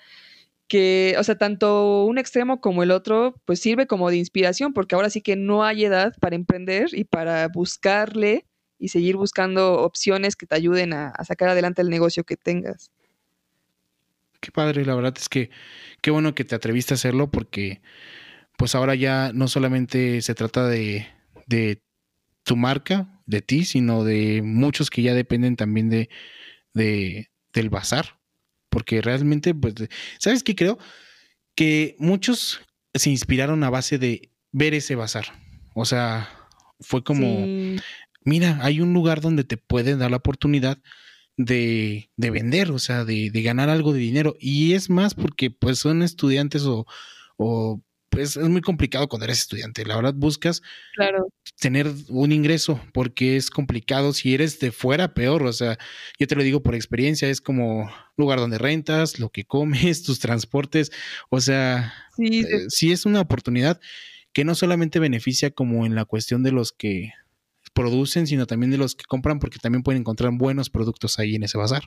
que, o sea, tanto un extremo como el otro, pues sirve como de inspiración, porque ahora sí que no hay edad para emprender y para buscarle y seguir buscando opciones que te ayuden a, a sacar adelante el negocio que tengas. Qué padre, la verdad es que qué bueno que te atreviste a hacerlo porque pues ahora ya no solamente se trata de, de tu marca, de ti, sino de muchos que ya dependen también de, de del bazar. Porque realmente, pues, ¿sabes qué creo? Que muchos se inspiraron a base de ver ese bazar. O sea, fue como, mira, hay un lugar donde te pueden dar la oportunidad de, de vender, o sea, de, de, ganar algo de dinero. Y es más porque pues son estudiantes o, o pues es muy complicado cuando eres estudiante. La verdad, buscas tener un ingreso porque es complicado. Si eres de fuera, peor. O sea, yo te lo digo por experiencia, es como lugar donde rentas, lo que comes, tus transportes. O sea, sí, eh, sí es una oportunidad que no solamente beneficia como en la cuestión de los que producen, sino también de los que compran, porque también pueden encontrar buenos productos ahí en ese bazar.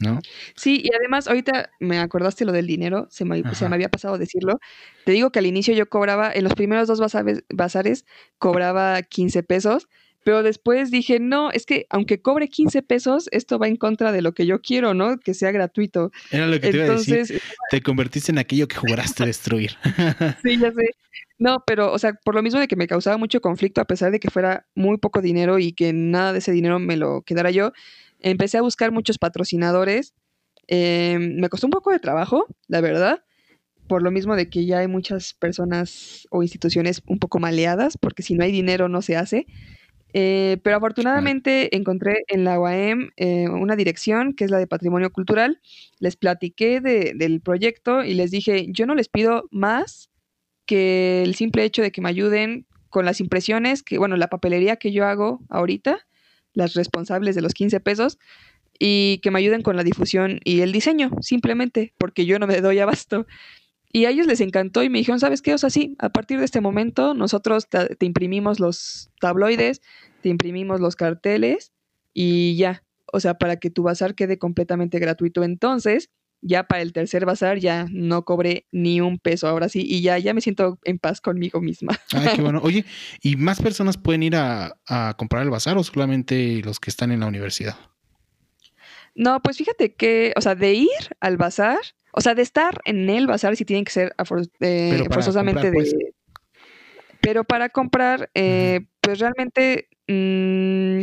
¿No? Sí, y además ahorita me acordaste lo del dinero, se me, se me, había pasado decirlo. Te digo que al inicio yo cobraba, en los primeros dos bazares, bazares cobraba 15 pesos, pero después dije, no, es que aunque cobre 15 pesos, esto va en contra de lo que yo quiero, ¿no? Que sea gratuito. Era lo que te iba a decir. Te convertiste en aquello que juraste destruir. sí, ya sé. No, pero, o sea, por lo mismo de que me causaba mucho conflicto, a pesar de que fuera muy poco dinero y que nada de ese dinero me lo quedara yo, empecé a buscar muchos patrocinadores. Em, me costó un poco de trabajo, la verdad, por lo mismo de que ya hay muchas personas o instituciones un poco maleadas, porque si no hay dinero no se hace. Eh, pero afortunadamente encontré en la UAM eh, una dirección que es la de Patrimonio Cultural. Les platiqué del proyecto y les dije, yo no les pido más que el simple hecho de que me ayuden con las impresiones, que bueno, la papelería que yo hago ahorita, las responsables de los 15 pesos, y que me ayuden con la difusión y el diseño, simplemente, porque yo no me doy abasto. Y a ellos les encantó y me dijeron, ¿sabes qué? O sea, sí, a partir de este momento nosotros te, imprimimos los tabloides, te imprimimos los carteles y ya. O sea, para que tu bazar quede completamente gratuito. Entonces, ya para el tercer bazar ya no cobré ni un peso, ahora sí, y ya, ya me siento en paz conmigo misma. Ay, qué bueno. Oye, ¿y más personas pueden ir a, a comprar el bazar o solamente los que están en la universidad? No, pues fíjate que, o sea, de ir al bazar, o sea, de estar en el bazar sí tienen que ser eh, forzosamente de... Pues. Pero para comprar, eh, pues realmente mm,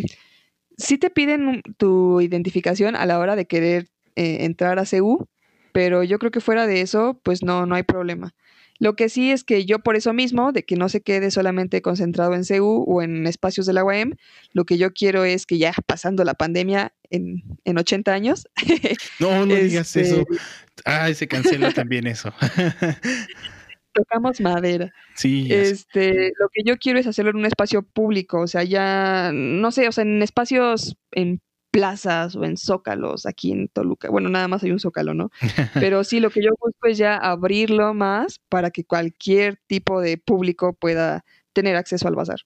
sí te piden tu identificación a la hora de querer eh, entrar a CU, pero yo creo que fuera de eso, pues no, no hay problema. Lo que sí es que yo por eso mismo, de que no se quede solamente concentrado en CU o en espacios de la UAM, lo que yo quiero es que ya pasando la pandemia en, en 80 años. No, no digas eso. Este Ay, se cancela también eso. Tocamos madera. Sí. Este, lo que yo quiero es hacerlo en un espacio público, o sea, ya, no sé, o sea, en espacios, en plazas o en zócalos aquí en Toluca. Bueno, nada más hay un zócalo, ¿no? Pero sí, lo que yo busco es ya abrirlo más para que cualquier tipo de público pueda tener acceso al bazar.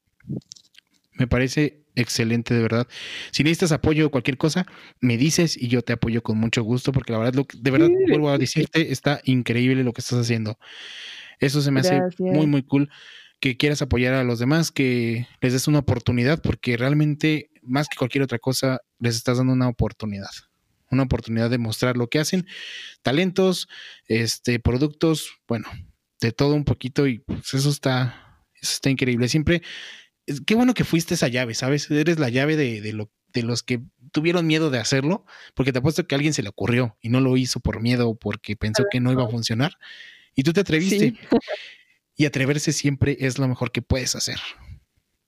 Me parece excelente, de verdad. Si necesitas apoyo o cualquier cosa, me dices y yo te apoyo con mucho gusto, porque la verdad, lo de verdad, vuelvo a decirte, está increíble lo que estás haciendo. Eso se me hace muy, muy cool que quieras apoyar a los demás, que les des una oportunidad, porque realmente, más que cualquier otra cosa, les estás dando una oportunidad. Una oportunidad de mostrar lo que hacen, talentos, este, productos, bueno, de todo un poquito, y pues eso está, eso está increíble. Siempre, qué bueno que fuiste esa llave, ¿sabes? Eres la llave de, lo, de los que tuvieron miedo de hacerlo, porque te apuesto que a alguien se le ocurrió y no lo hizo por miedo o porque pensó que no iba a funcionar. Y tú te atreviste. y atreverse siempre es lo mejor que puedes hacer.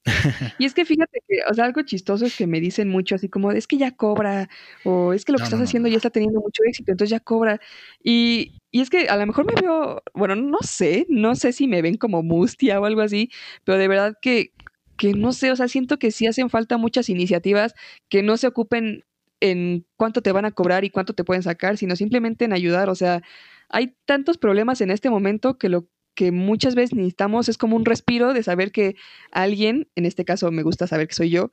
Y es que fíjate que, o sea, algo chistoso es que me dicen mucho así como, es que ya cobra, o es que lo que estás haciendo ya está teniendo mucho éxito, entonces ya cobra. Y, y, es que a lo mejor me veo, bueno, no sé, no sé si me ven como mustia o algo así, pero de verdad que, que no sé, o sea, siento que sí hacen falta muchas iniciativas que no se ocupen en cuánto te van a cobrar y cuánto te pueden sacar, sino simplemente en ayudar, o sea, hay tantos problemas en este momento que lo que muchas veces necesitamos es como un respiro de saber que alguien, en este caso me gusta saber que soy yo,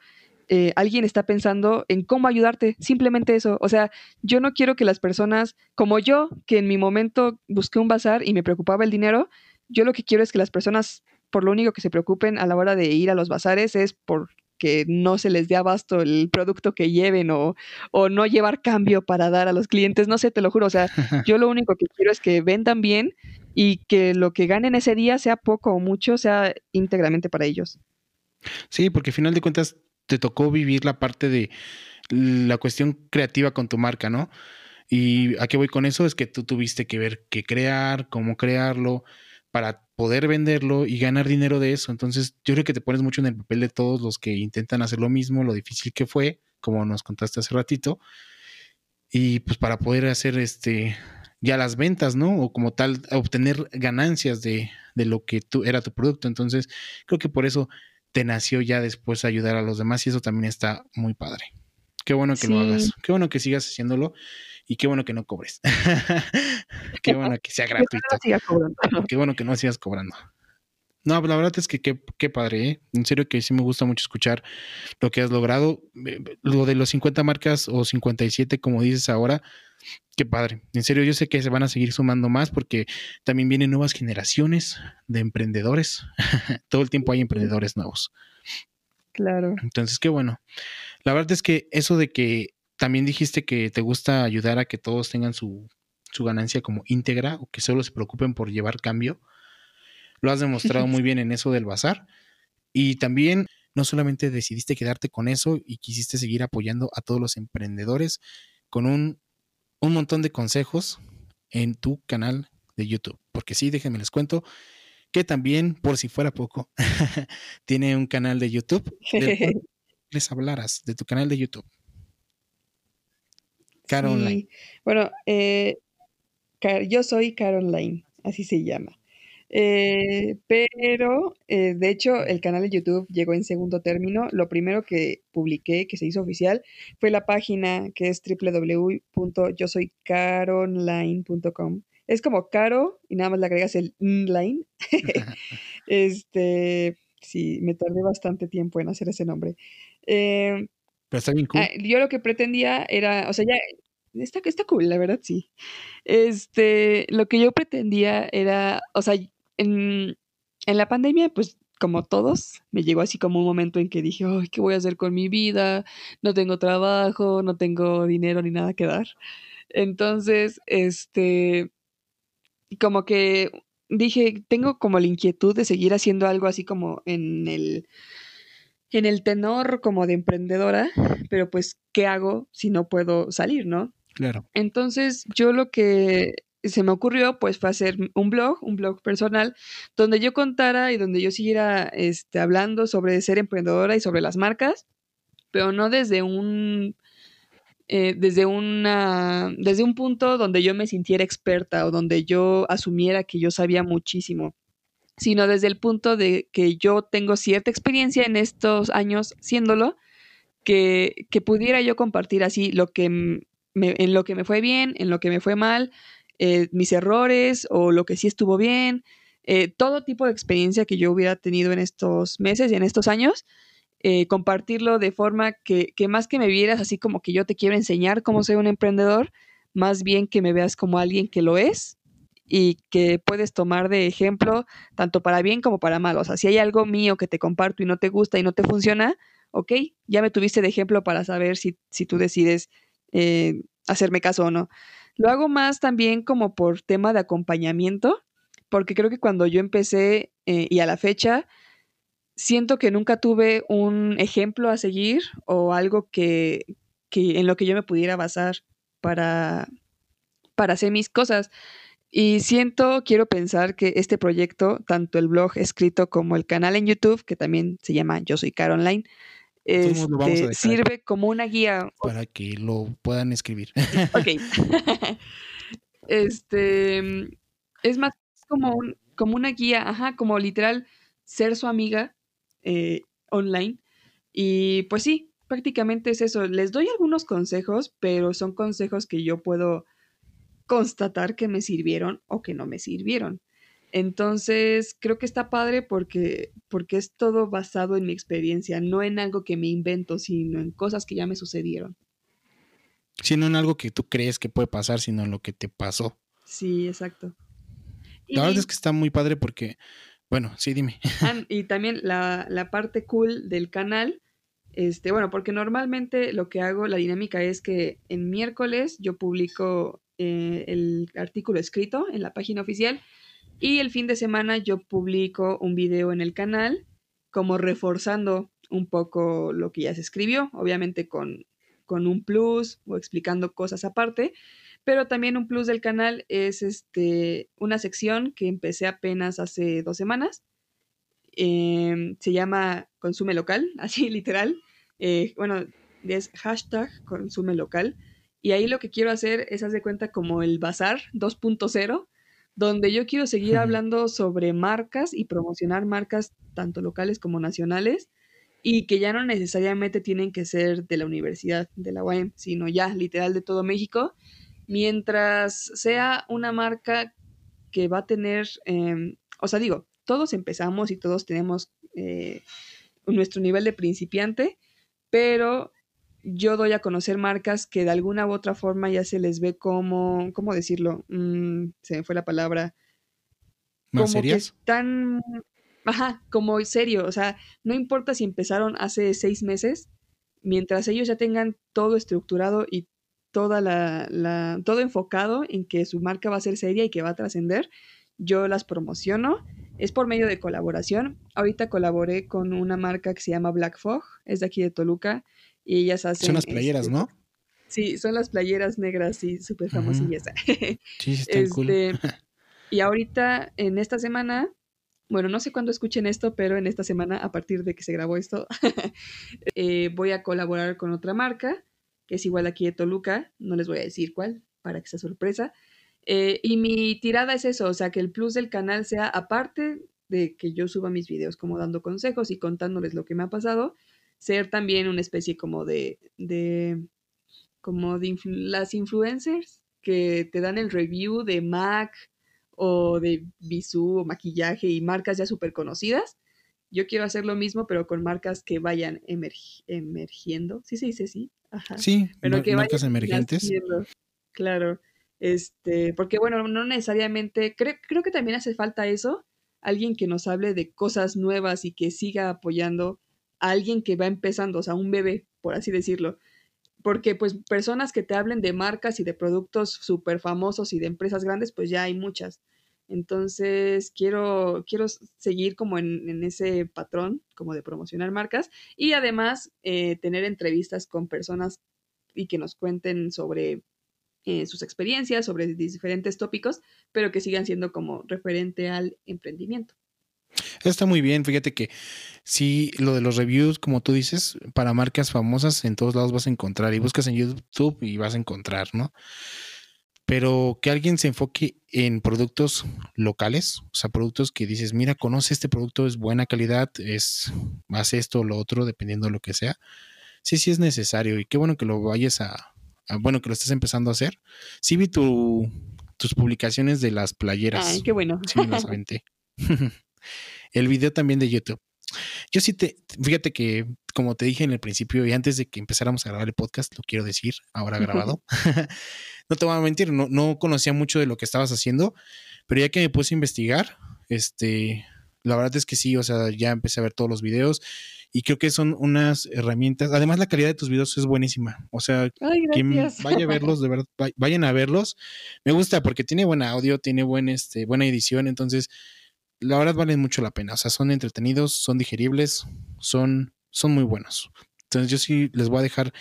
eh, alguien está pensando en cómo ayudarte, simplemente eso. O sea, yo no quiero que las personas, como yo, que en mi momento busqué un bazar y me preocupaba el dinero, yo lo que quiero es que las personas, por lo único que se preocupen a la hora de ir a los bazares es por que no se les dé abasto el producto que lleven o, o, no llevar cambio para dar a los clientes. No sé, te lo juro. O sea, yo lo único que quiero es que vendan bien y que lo que ganen ese día, sea poco o mucho, sea íntegramente para ellos. Sí, porque al final de cuentas te tocó vivir la parte de la cuestión creativa con tu marca, ¿no? Y a qué voy con eso es que tú tuviste que ver qué crear, cómo crearlo, para poder venderlo y ganar dinero de eso. Entonces, yo creo que te pones mucho en el papel de todos los que intentan hacer lo mismo, lo difícil que fue, como nos contaste hace ratito. Y pues para poder hacer este ya las ventas, ¿no? O como tal, obtener ganancias de, de lo que tú, era tu producto. Entonces, creo que por eso te nació ya después ayudar a los demás y eso también está muy padre. Qué bueno que lo hagas. Qué bueno que sigas haciéndolo y qué bueno que no cobres. qué bueno que sea gratuito. qué bueno que no sigas cobrando. No, la verdad es que qué, padre, ¿eh? En serio que sí me gusta mucho escuchar lo que has logrado. Lo de los 50 marcas o 57, como dices ahora, qué padre. En serio, yo sé que se van a seguir sumando más porque también vienen nuevas generaciones de emprendedores. Todo el tiempo hay emprendedores nuevos. Claro. Entonces, qué bueno. La verdad es que eso de que también dijiste que te gusta ayudar a que todos tengan su, ganancia como íntegra o que solo se preocupen por llevar cambio. Lo has demostrado muy bien en eso del bazar. Y también no solamente decidiste quedarte con eso y quisiste seguir apoyando a todos los emprendedores con un, un montón de consejos en tu canal de YouTube. Porque sí, déjenme les cuento que también, por si fuera poco, tiene un canal de YouTube. les hablaras de tu canal de YouTube. Caroline. Bueno, eh, yo soy Caroline, así se llama. Eh, pero, eh, de hecho, el canal de YouTube llegó en segundo término. Lo primero que publiqué, que se hizo oficial, fue la página que es www.yosoycaronline.com. Es como caro y nada más le agregas el line. este, sí, me tardé bastante tiempo en hacer ese nombre. Pero está bien cool. Ah, yo lo que pretendía era, o sea, ya está, está cool, la verdad, sí. Este, lo que yo pretendía era, o sea, en, en la pandemia, pues como todos, me llegó así como un momento en que dije, ay, ¿qué voy a hacer con mi vida? No tengo trabajo, no tengo dinero ni nada que dar. Entonces, este, como que dije, tengo como la inquietud de seguir haciendo algo así como en el, en el tenor como de emprendedora, pero pues, ¿qué hago si no puedo salir, no? Claro. Entonces, yo lo que se me ocurrió pues fue hacer un blog, un blog personal, donde yo contara y donde yo siguiera este, hablando sobre ser emprendedora y sobre las marcas, pero no desde un eh, desde una desde un punto donde yo me sintiera experta o donde yo asumiera que yo sabía muchísimo, sino desde el punto de que yo tengo cierta experiencia en estos años siéndolo, que, que pudiera yo compartir así lo que me, en lo que me fue bien, en lo que me fue mal, eh, mis errores o lo que sí estuvo bien, eh, todo tipo de experiencia que yo hubiera tenido en estos meses y en estos años, eh, compartirlo de forma que, que, más que me vieras así como que yo te quiero enseñar cómo ser un emprendedor, más bien que me veas como alguien que lo es y que puedes tomar de ejemplo tanto para bien como para mal. O sea, si hay algo mío que te comparto y no te gusta y no te funciona, ok, ya me tuviste de ejemplo para saber si, si tú decides hacerme caso o no. Lo hago más también como por tema de acompañamiento, porque creo que cuando yo empecé eh, y a la fecha, siento que nunca tuve un ejemplo a seguir o algo que, que en lo que yo me pudiera basar para, para hacer mis cosas. Y siento, quiero pensar que este proyecto, tanto el blog escrito como el canal en YouTube, que también se llama Yo Soy Caroline, este, sirve como una guía. Para que lo puedan escribir. Ok. este es más como, un, como una guía, ajá, como literal ser su amiga eh, online. Y pues sí, prácticamente es eso. Les doy algunos consejos, pero son consejos que yo puedo constatar que me sirvieron o que no me sirvieron. Entonces, creo que está padre porque, porque es todo basado en mi experiencia, no en algo que me invento, sino en cosas que ya me sucedieron. Sino en algo que tú crees que puede pasar, sino en lo que te pasó. Sí, exacto. La verdad es que está muy padre porque, bueno, sí, dime. y también la, la, parte cool del canal, este, bueno, porque normalmente lo que hago, la dinámica es que en miércoles yo publico eh, el artículo escrito en la página oficial y el fin de semana yo publico un video en el canal como reforzando un poco lo que ya se escribió, obviamente con, con un plus o explicando cosas aparte, pero también un plus del canal es este, una sección que empecé apenas hace dos semanas. Em, se llama Consume Local, así literal. Eh, bueno, es hashtag Consume Local. Y ahí lo que quiero hacer es hacer cuenta como el bazar 2.0, donde yo quiero seguir hablando sobre marcas y promocionar marcas tanto locales como nacionales y que ya no necesariamente tienen que ser de la universidad, de la UAM, sino ya literal de todo México, mientras sea una marca que va a tener, em, o sea, digo, todos empezamos y todos tenemos eh, nuestro nivel de principiante, pero yo doy a conocer marcas que de alguna u otra forma ya se les ve como, ¿cómo decirlo? Mm, se me fue la palabra. ¿Más como que están, ajá, como serio, o sea, no importa si empezaron hace seis meses, mientras ellos ya tengan todo estructurado y toda la, la, todo enfocado en que su marca va a ser seria y que va a trascender, yo las promociono. Es por medio de colaboración. Ahorita colaboré con una marca que se llama Black Fog, es de aquí de Toluca y ellas hacen... Son las playeras, este, ¿no? Sí, son las playeras negras y súper famosillas. Sí, sí, están cool. Este, y ahorita, en esta semana, bueno, no sé cuándo escuchen esto, pero en esta semana, a partir de que se grabó esto, eh, voy a colaborar con otra marca, que es igual aquí de Toluca, no les voy a decir cuál, para que sea sorpresa. Eh, y mi tirada es eso, o sea, que el plus del canal sea, aparte de que yo suba mis videos como dando consejos y contándoles lo que me ha pasado, ser también una especie como de, de como de las influencers que te dan el review de MAC o de Bisú o maquillaje y marcas ya súper conocidas. Yo quiero hacer lo mismo, pero con marcas que vayan emergiendo, sí se dice así, Sí, Pero que marcas emergentes. Claro. Este, porque bueno, no necesariamente, creo, creo que también hace falta eso, alguien que nos hable de cosas nuevas y que siga apoyando a alguien que va empezando, o sea, un bebé, por así decirlo. Porque pues personas que te hablen de marcas y de productos súper famosos y de empresas grandes, pues ya hay muchas. Entonces, quiero, quiero seguir como en, ese patrón, como de promocionar marcas y además eh, tener entrevistas con personas y que nos cuenten sobre eh, sus experiencias, sobre diferentes tópicos, pero que sigan siendo como referente al emprendimiento. Está muy bien, fíjate que sí, lo de los reviews, como tú dices, para marcas famosas en todos lados vas a encontrar y buscas en YouTube y vas a encontrar, ¿no? Pero que alguien se enfoque en productos locales, o sea, productos que dices, mira, conoce este producto, es buena calidad, es, hace esto o lo otro, dependiendo de lo que sea. Sí, sí es necesario y qué bueno que lo vayas a, bueno, que lo estés empezando a hacer. Sí vi tu, tus publicaciones de las playeras. Ay, qué bueno. Sí, las aventé. el video también de YouTube. Yo sí te, fíjate que como te dije en el principio y antes de que empezáramos a grabar el podcast, lo quiero decir, ahora grabado, no te voy a mentir, no, no conocía mucho de lo que estabas haciendo, pero ya que me puse a investigar, este, la verdad es que sí, o sea, ya empecé a ver todos los videos y creo que son unas herramientas. Además, la calidad de tus videos es buenísima. O sea, quien vaya a verlos, de verdad, vayan a verlos. Me gusta porque tiene buen audio, tiene buen, este, buena edición, entonces la verdad valen mucho la pena. O sea, son entretenidos, son digeribles, son, son muy buenos. Entonces yo sí les voy a dejar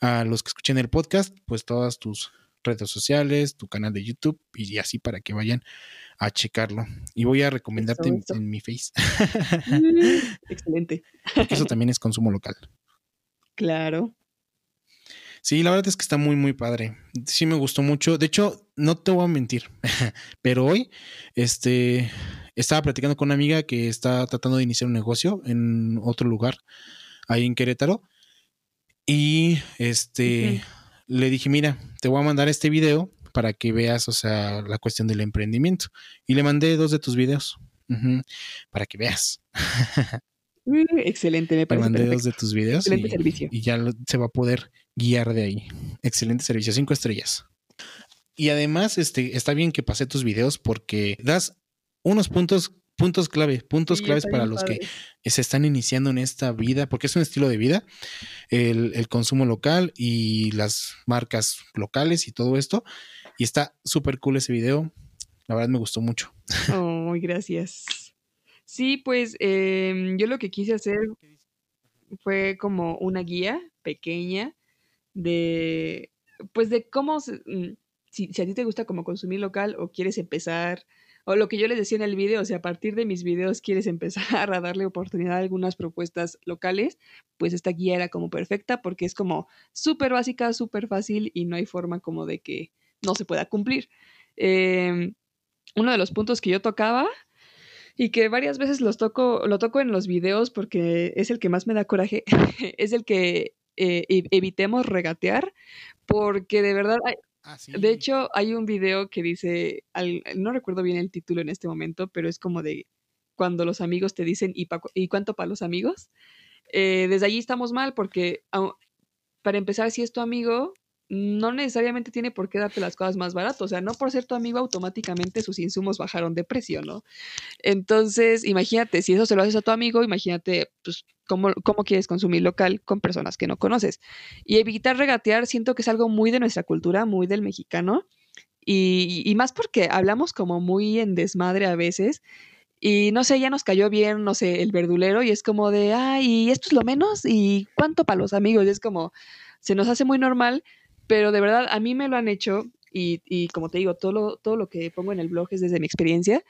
a los que escuchen el podcast, pues todas tus redes sociales, tu canal de YouTube y así para que vayan a checarlo. Y voy a recomendarte en, mi face. Excelente. eso también es consumo local. Claro. Sí, la verdad es que está muy, muy padre. Sí me gustó mucho. De hecho, no te voy a mentir, pero hoy este, estaba platicando con una amiga que está tratando de iniciar un negocio en otro lugar, ahí en Querétaro. Y este, le dije, mira, te voy a mandar este video para que veas, o sea, la cuestión del emprendimiento. Y le mandé dos de tus videos para que veas. Excelente, me parece. Le mandé dos de tus videos y, servicio. y ya se va a poder guiar de ahí. Excelente servicio, cinco estrellas. Y además, este, está bien que pasé tus videos porque das unos puntos puntos clave, puntos claves para los que se están iniciando en esta vida, porque es un estilo de vida, el, consumo local y las marcas locales y todo esto. Y está súper cool ese video. La verdad me gustó mucho. Oh, gracias. Sí, pues em, yo lo que quise hacer fue como una guía pequeña de, pues de cómo, mm, si, si a ti te gusta como consumir local o quieres empezar o lo que yo les decía en el video, sea, a partir de mis videos quieres empezar a darle oportunidad a algunas propuestas locales, pues esta guía era como perfecta porque es como súper básica, súper fácil y no hay forma como de que no se pueda cumplir. Em, uno de los puntos que yo tocaba y que varias veces los toco, lo toco en los videos porque es el que más me da coraje, es el que eh, evitemos regatear, porque de verdad Ah, de hecho, hay un video que dice, no recuerdo bien el título en este momento, pero es como de cuando los amigos te dicen, ¿y, ¿y cuánto para los amigos? Eh, desde allí estamos mal porque, para empezar, si es tu amigo, no necesariamente tiene por qué darte las cosas más baratas. O sea, no por ser tu amigo automáticamente sus insumos bajaron de precio, ¿no? Entonces, imagínate, si eso se lo haces a tu amigo, imagínate, pues, cómo, cómo quieres consumir local con personas que no conoces. Y evitar regatear, siento que es algo muy de nuestra cultura, muy del mexicano. Y, y más porque hablamos como muy en desmadre a veces. Y no sé, ya nos cayó bien, no sé, el verdulero y es como de, ay, esto es lo menos y cuánto para los amigos. Y es como, se nos hace muy normal pero de verdad a mí me lo han hecho y, y como te digo, todo lo, todo lo que pongo en el blog es desde mi experiencia.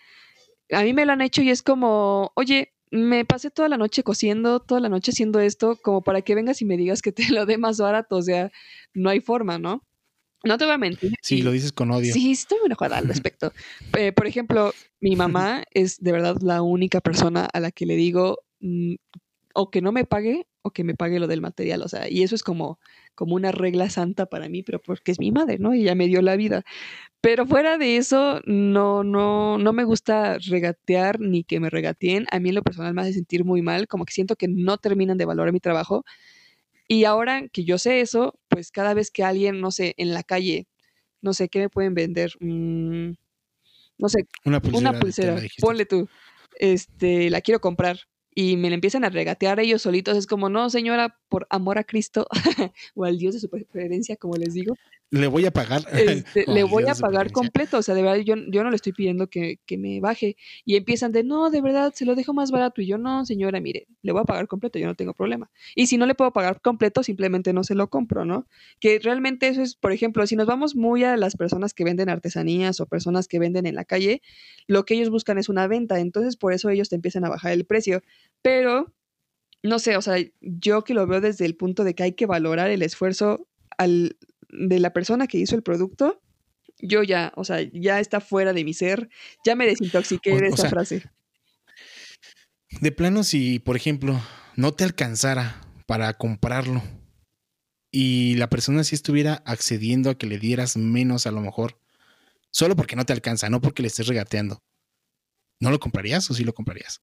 A mí me lo han hecho y es como, oye, me pasé toda la noche cosiendo, toda la noche haciendo esto, como para que vengas y me digas que te lo dé más barato, o sea, no hay forma, ¿no? No te voy a mentir. Sí, lo dices con odio. Sí, estoy muy enojada al respecto. Eh, por ejemplo, mi mamá es de verdad la única persona a la que le digo mm, o que no me pague o que me pague lo del material, o sea, y eso es como como una regla santa para mí, pero porque es mi madre, ¿no? Y ella me dio la vida. Pero fuera de eso, no, no, no me gusta regatear ni que me regateen. A mí en lo personal me hace sentir muy mal, como que siento que no terminan de valorar mi trabajo. Y ahora que yo sé eso, pues cada vez que alguien, no sé, en la calle, no sé, ¿qué me pueden vender? Mm, no sé, Una pulsera. una pulsera, ponle tú, este, la quiero comprar y me la empiezan a regatear ellos solitos, es como, no, señora, por amor a Cristo o al Dios de su preferencia, como les digo, Le voy a pagar. este, le voy a pagar completo, o sea, de verdad, yo, yo no le estoy pidiendo que, que me baje y empiezan de, no, de verdad, se lo dejo más barato y yo, no, señora, mire, le voy a pagar completo, yo no tengo problema. Y si no le puedo pagar completo, simplemente no se lo compro, ¿no? Que realmente eso es, por ejemplo, si nos vamos muy a las personas que venden artesanías o personas que venden en la calle, lo que ellos buscan es una venta, entonces por eso ellos te empiezan a bajar el precio, pero no sé, o sea, yo que lo veo desde el punto de que hay que valorar el esfuerzo al, de la persona que hizo el producto, yo ya, o sea, ya está fuera de mi ser, ya me desintoxiqué O- de esa sea, frase. De plano, si, por ejemplo, no te alcanzara para comprarlo y la persona sí estuviera accediendo a que le dieras menos a lo mejor, solo porque no te alcanza, no porque le estés regateando, ¿no lo comprarías o sí lo comprarías?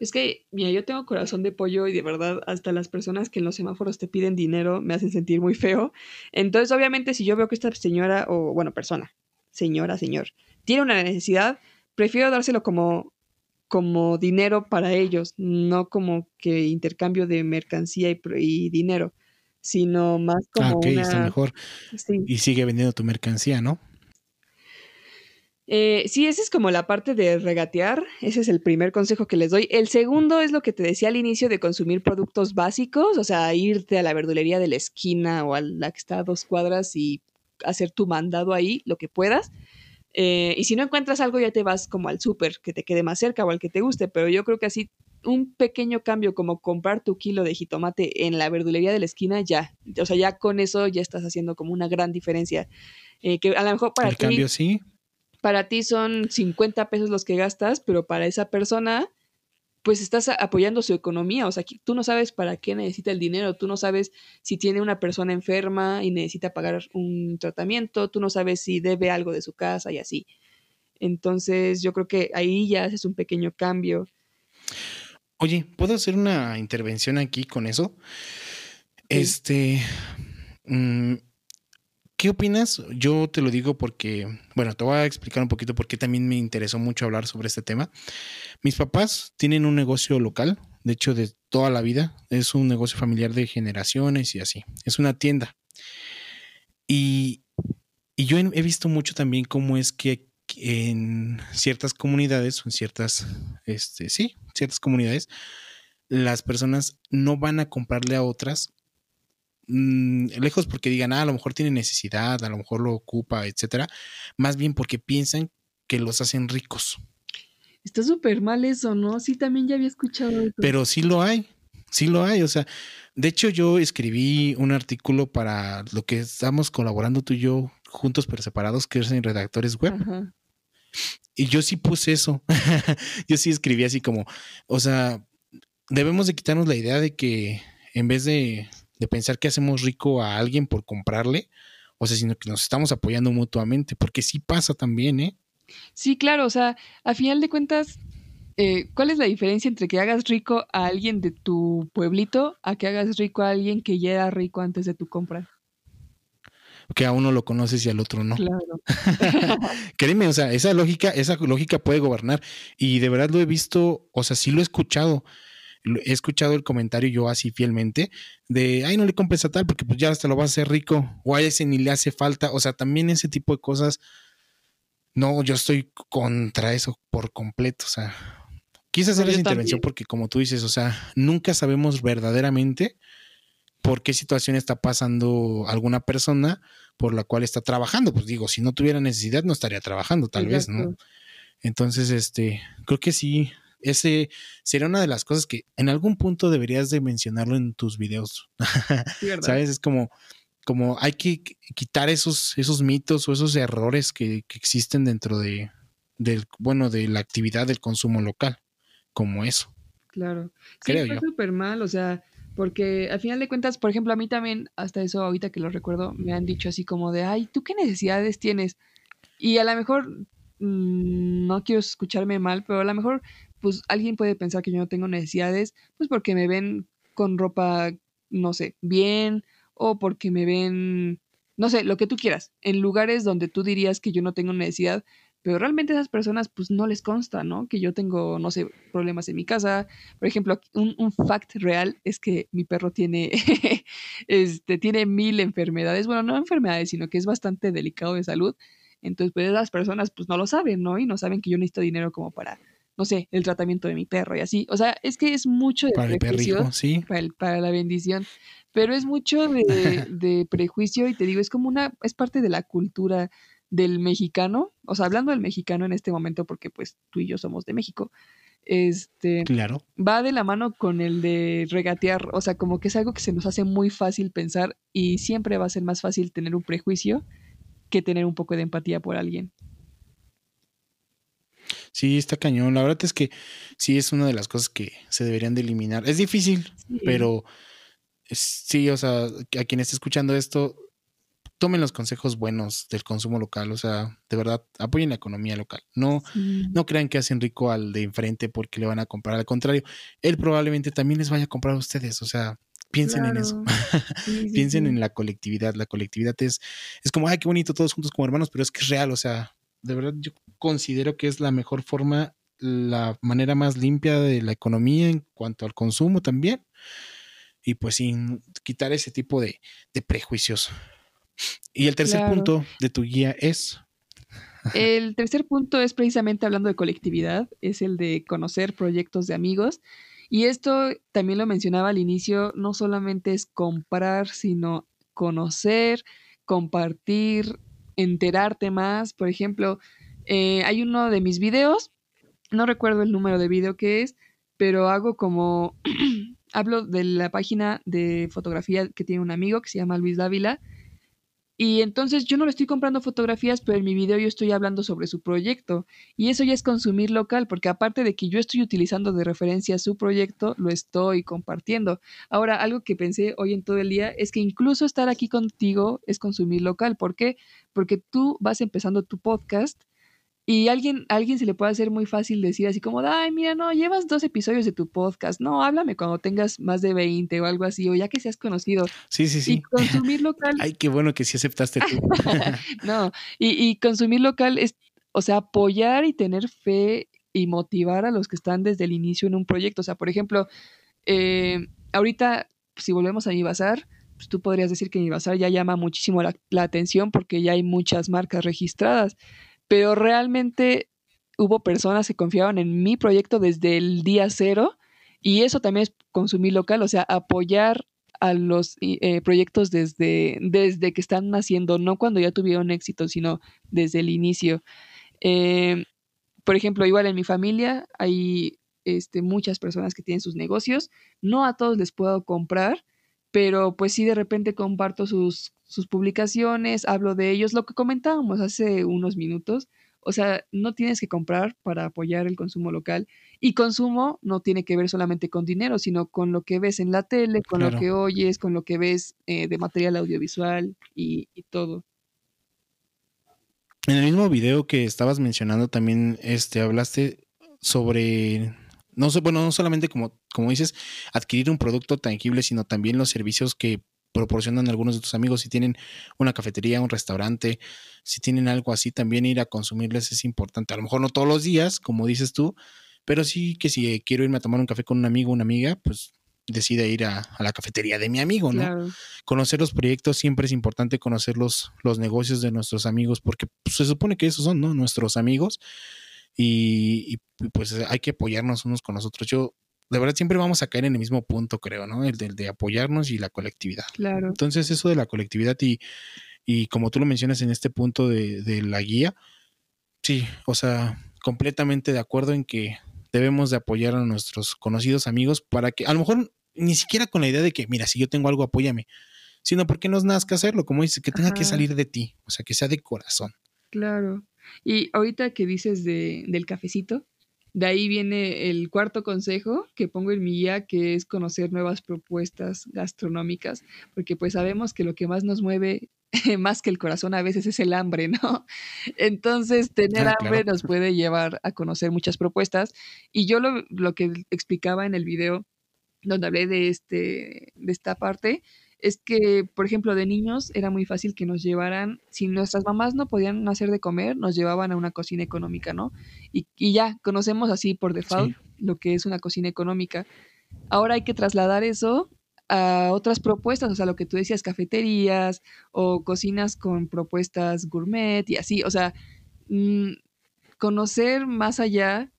Es que, mira, yo tengo corazón de pollo y de verdad hasta las personas que en los semáforos te piden dinero me hacen sentir muy feo. Entonces, obviamente, si yo veo que esta señora o, bueno, persona, señora, señor, tiene una necesidad, prefiero dárselo como como dinero para ellos, no como que intercambio de mercancía y, y dinero, sino más como ah, ok, está una... mejor. Sí. Y sigue vendiendo tu mercancía, ¿no? Eh, sí, esa es como la parte de regatear. Ese es el primer consejo que les doy. El segundo es lo que te decía al inicio de consumir productos básicos, o sea, irte a la verdulería de la esquina o a la que está a dos cuadras y hacer tu mandado ahí, lo que puedas. Eh, y si no encuentras algo, ya te vas como al súper que te quede más cerca o al que te guste. Pero yo creo que así un pequeño cambio como comprar tu kilo de jitomate en la verdulería de la esquina, ya. O sea, ya con eso ya estás haciendo como una gran diferencia. Eh, que a lo mejor para El ti cambio sí. Para ti son 50 pesos los que gastas, pero para esa persona, pues estás apoyando su economía. O sea, tú no sabes para qué necesita el dinero, tú no sabes si tiene una persona enferma y necesita pagar un tratamiento, tú no sabes si debe algo de su casa y así. Entonces, yo creo que ahí ya haces un pequeño cambio. Oye, ¿puedo hacer una intervención aquí con eso? Este, mm, ¿qué opinas? Yo te lo digo porque, bueno, te voy a explicar un poquito porque también me interesó mucho hablar sobre este tema. Mis papás tienen un negocio local, de hecho, de toda la vida. Es un negocio familiar de generaciones y así. Es una tienda. Y, y yo he visto mucho también cómo es que en ciertas comunidades en ciertas, este, sí, ciertas comunidades, las personas no van a comprarle a otras mm, lejos porque digan, ah, a lo mejor tiene necesidad, a lo mejor lo ocupa, etcétera, más bien porque piensan que los hacen ricos. Está súper mal eso, ¿no? Sí, también ya había escuchado eso. Pero sí lo hay, sí lo hay. O sea, de hecho yo escribí un artículo para lo que estamos colaborando tú y yo juntos pero separados, que es en redactores web. Ajá. Y yo sí puse eso. yo sí escribí así como, o sea, debemos de quitarnos la idea de que en vez de, de pensar que hacemos rico a alguien por comprarle, o sea, sino que nos estamos apoyando mutuamente, porque sí pasa también, ¿eh? Sí, claro, o sea, a final de cuentas, eh, ¿cuál es la diferencia entre que hagas rico a alguien de tu pueblito a que hagas rico a alguien que ya era rico antes de tu compra? Que a uno lo conoces y al otro no. Claro. Créeme, o sea, esa lógica, esa lógica puede gobernar. Y de verdad lo he visto, o sea, sí lo he escuchado. He escuchado el comentario yo así fielmente de, ay, no le compres a tal porque pues ya hasta lo vas a hacer rico. O a ese ni le hace falta. O sea, también ese tipo de cosas. No, yo estoy contra eso por completo. O sea, quise hacer yo esa intervención también. porque como tú dices, o sea, nunca sabemos verdaderamente por qué situación está pasando alguna persona por la cual está trabajando. Pues digo, si no tuviera necesidad, no estaría trabajando, tal vez, ¿no? Entonces, este, creo que sí, ese sería una de las cosas que en algún punto deberías de mencionarlo en tus videos. Sí, ¿verdad? ¿Sabes? Es como, como hay que qu- quitar esos, esos mitos o esos errores que, que existen dentro de, del, bueno, de la actividad del consumo local, como eso. Claro. Sí, Creo está yo. súper mal, o sea, porque al final de cuentas, por ejemplo, a mí también, hasta eso ahorita que lo recuerdo, me han dicho así como de, ay, ¿tú qué necesidades tienes? Y a lo mejor, mm, no quiero escucharme mal, pero a lo mejor, pues alguien puede pensar que yo no tengo necesidades, pues porque me ven con ropa no sé, bien o porque me ven, no sé, lo que tú quieras, en lugares donde tú dirías que yo no tengo necesidad, pero realmente esas personas pues no les consta, ¿no? Que yo tengo, no sé, problemas en mi casa. Por ejemplo, un, un fact real es que mi perro tiene, este, tiene mil enfermedades, bueno, no enfermedades, sino que es bastante delicado de salud. Entonces, pues las personas pues no lo saben, ¿no? Y no saben que yo necesito dinero como para, no sé, el tratamiento de mi perro y así. O sea, es que es mucho de Para el perrijo, sí. para, el- para la bendición, pero es mucho de, de prejuicio y te digo, es como una, es parte de la cultura del mexicano, o sea, hablando del mexicano en este momento, porque pues tú y yo somos de México, este, Claro. va de la mano con el de regatear, o sea, como que es algo que se nos hace muy fácil pensar y siempre va a ser más fácil tener un prejuicio que tener un poco de empatía por alguien. Sí, está cañón. La verdad es que sí es una de las cosas que se deberían de eliminar. Es difícil, Sí. pero sí, o sea, a quien esté escuchando esto, tomen los consejos buenos del consumo local. O sea, de verdad, apoyen la economía local. No, Sí. no crean que hacen rico al de enfrente porque le van a comprar. Al contrario, él probablemente también les vaya a comprar a ustedes. O sea, piensen en eso. Claro. Sí, sí, piensen en la colectividad. La colectividad es, es como, ay, qué bonito, todos juntos como hermanos, pero es que es real. O sea, de verdad yo considero que es la mejor forma, la manera más limpia de la economía en cuanto al consumo también. Y pues sin quitar ese tipo de, de prejuicios. Y el tercer Claro. punto de tu guía es, El tercer punto es precisamente hablando de colectividad, es el de conocer proyectos de amigos. Y esto también lo mencionaba al inicio, no solamente es comprar, sino conocer, compartir, enterarte más. Por ejemplo, eh, hay uno de mis videos, no recuerdo el número de video que es, pero hago como, hablo de la página de fotografía que tiene un amigo que se llama Luis Dávila. Y entonces yo no le estoy comprando fotografías, pero en mi video yo estoy hablando sobre su proyecto. Y eso ya es consumir local, porque aparte de que yo estoy utilizando de referencia su proyecto, lo estoy compartiendo. Ahora, algo que pensé hoy en todo el día es que incluso estar aquí contigo es consumir local. ¿Por qué? Porque tú vas empezando tu podcast y alguien, a alguien se le puede hacer muy fácil decir así como, ay, mira, no, llevas dos episodios de tu podcast. No, háblame cuando tengas más de 20 o algo así, o ya que seas conocido. sí, sí, Y sí. consumir local Ay, qué bueno que sí aceptaste tú. no, y, y consumir local es, o sea, apoyar y tener fe y motivar a los que están desde el inicio en un proyecto. O sea, por ejemplo, eh, ahorita, si volvemos a mi bazar, pues tú podrías decir que mi bazar ya llama muchísimo la, la atención porque ya hay muchas marcas registradas, pero realmente hubo personas que confiaban en mi proyecto desde el día cero y eso también es consumir local, o sea, apoyar a los eh, proyectos desde, desde que están naciendo, no cuando ya tuvieron éxito, sino desde el inicio. Eh, por ejemplo, igual en mi familia hay este, muchas personas que tienen sus negocios, no a todos les puedo comprar, pero pues sí de repente comparto sus, sus publicaciones, hablo de ellos, lo que comentábamos hace unos minutos. O sea, no tienes que comprar para apoyar el consumo local. Y consumo no tiene que ver solamente con dinero, sino con lo que ves en la tele, con lo que oyes, con lo que ves eh, de material audiovisual y, y todo. En el mismo video que estabas mencionando también este hablaste sobre no sé, bueno, no solamente como como dices adquirir un producto tangible, sino también los servicios que proporcionan algunos de tus amigos si tienen una cafetería, un restaurante, si tienen algo así también ir a consumirles es importante. A lo mejor no todos los días, como dices tú, pero sí que si quiero irme a tomar un café con un amigo o una amiga, pues decida ir a, a la cafetería de mi amigo, ¿no? Claro. conocer los proyectos, siempre es importante conocer los, los negocios de nuestros amigos, porque pues, se supone que esos son, ¿no? Nuestros amigos. Y, y, pues hay que apoyarnos unos con los otros. Yo, de verdad, siempre vamos a caer en el mismo punto, creo, ¿no? El del de apoyarnos y la colectividad. Claro. Entonces, eso de la colectividad y, y como tú lo mencionas en este punto de, de la guía, sí, o sea, completamente de acuerdo en que debemos de apoyar a nuestros conocidos amigos para que, a lo mejor ni siquiera con la idea de que, mira, si yo tengo algo, apóyame, sino porque nos nazca hacerlo, como dices, que tenga que salir de ti, o sea, que sea de corazón. Claro. Y ahorita que dices de, del cafecito, de ahí viene el cuarto consejo que pongo en mi guía, que es conocer nuevas propuestas gastronómicas, porque pues sabemos que lo que más nos mueve, más que el corazón, a veces es el hambre, ¿no? Entonces, tener Ah, hambre claro. nos puede llevar a conocer muchas propuestas. Y yo lo, lo que explicaba en el video donde hablé de, este, de esta parte, es que, por ejemplo, de niños era muy fácil que nos llevaran, si nuestras mamás no podían hacer de comer, nos llevaban a una cocina económica, ¿no? Y, ya conocemos así por default lo que es una cocina económica. Ahora hay que trasladar eso a otras propuestas, o sea, lo que tú decías, cafeterías o cocinas con propuestas gourmet y así, o sea, mm, conocer más allá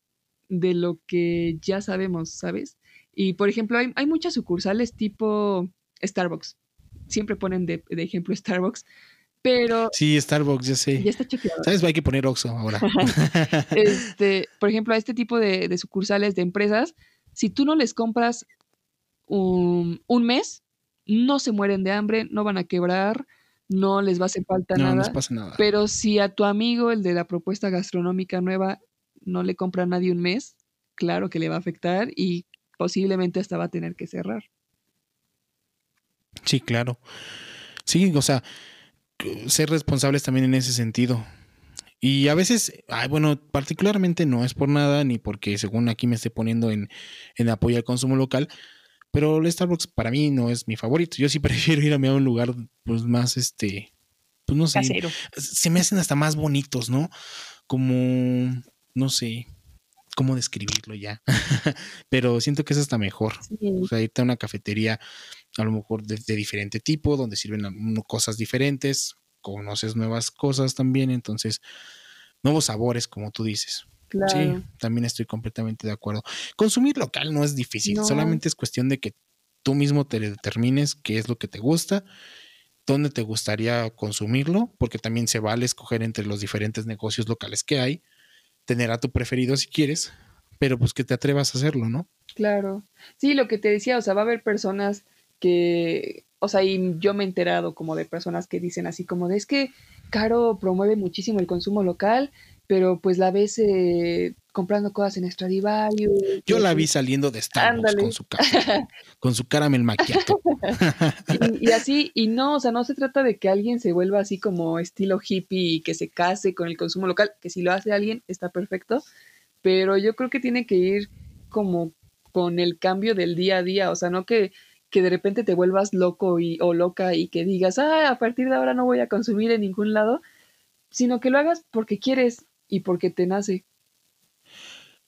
de lo que ya sabemos, ¿sabes? Y por ejemplo, hay, hay muchas sucursales tipo Starbucks. Siempre ponen de, ejemplo Starbucks, pero... Sí, Starbucks, ya sé. Ya está chequeado. ¿Sabes? Hay que poner Oxxo ahora. este, por ejemplo, a este tipo de, sucursales de empresas, si tú no les compras un, mes, no se mueren de hambre, no van a quebrar, no les va a hacer falta no, nada. No les pasa nada. Pero si a tu amigo, el de la propuesta gastronómica nueva, no le compra a nadie un mes, claro que le va a afectar y posiblemente hasta va a tener que cerrar. Sí, claro. Sí, o sea, ser responsables también en ese sentido. Y a veces, ay, bueno, particularmente no es por nada, ni porque según aquí me esté poniendo en, en apoyo al consumo local, pero el Starbucks para mí no es mi favorito. Yo sí prefiero irme a un lugar pues más este, pues no sé, se me hacen hasta más bonitos, ¿no? Como, no sé, cómo describirlo ya, pero siento que es hasta mejor. O sea, irte a una cafetería a lo mejor de, diferente tipo, donde sirven cosas diferentes, conoces nuevas cosas también, entonces, nuevos sabores, como tú dices. Sí, también estoy completamente de acuerdo. Consumir local no es difícil, solamente es cuestión de que tú mismo te determines qué es lo que te gusta, dónde te gustaría consumirlo, porque también se vale escoger entre los diferentes negocios locales que hay, tener a tu preferido si quieres, pero pues que te atrevas a hacerlo, ¿no? Claro. Sí, lo que te decía, o sea, va a haber personas que, o sea, y yo me he enterado como de personas que dicen así como de es que Caro promueve muchísimo el consumo local, pero pues la ves eh, comprando cosas en Stradivarius. Yo la vi saliendo de Starbucks con su, cara, con su caramel macchiato. y, y, así, y no, o sea, no se trata de que alguien se vuelva así como estilo hippie y que se case con el consumo local, que si lo hace alguien está perfecto, pero yo creo que tiene que ir como con el cambio del día a día, o sea, no que que de repente te vuelvas loco y, o loca y que digas, ah, a partir de ahora no voy a consumir en ningún lado, sino que lo hagas porque quieres y porque te nace.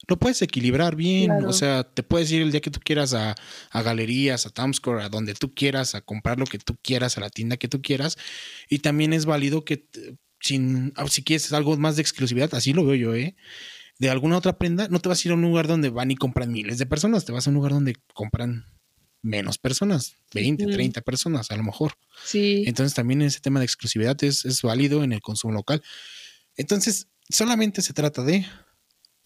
Lo puedes equilibrar bien, o sea, te puedes ir el día que tú quieras a, a galerías, a Tamscore, a donde tú quieras, a comprar lo que tú quieras, a la tienda que tú quieras. Y también es válido que sin, ah, si quieres algo más de exclusividad, así lo veo yo, ¿eh? De alguna otra prenda, no te vas a ir a un lugar donde van y compran miles de personas, te vas a un lugar donde compran menos personas, 20, 30 personas a lo mejor. Sí. Entonces también ese tema de exclusividad es, es válido en el consumo local. Entonces, solamente se trata de,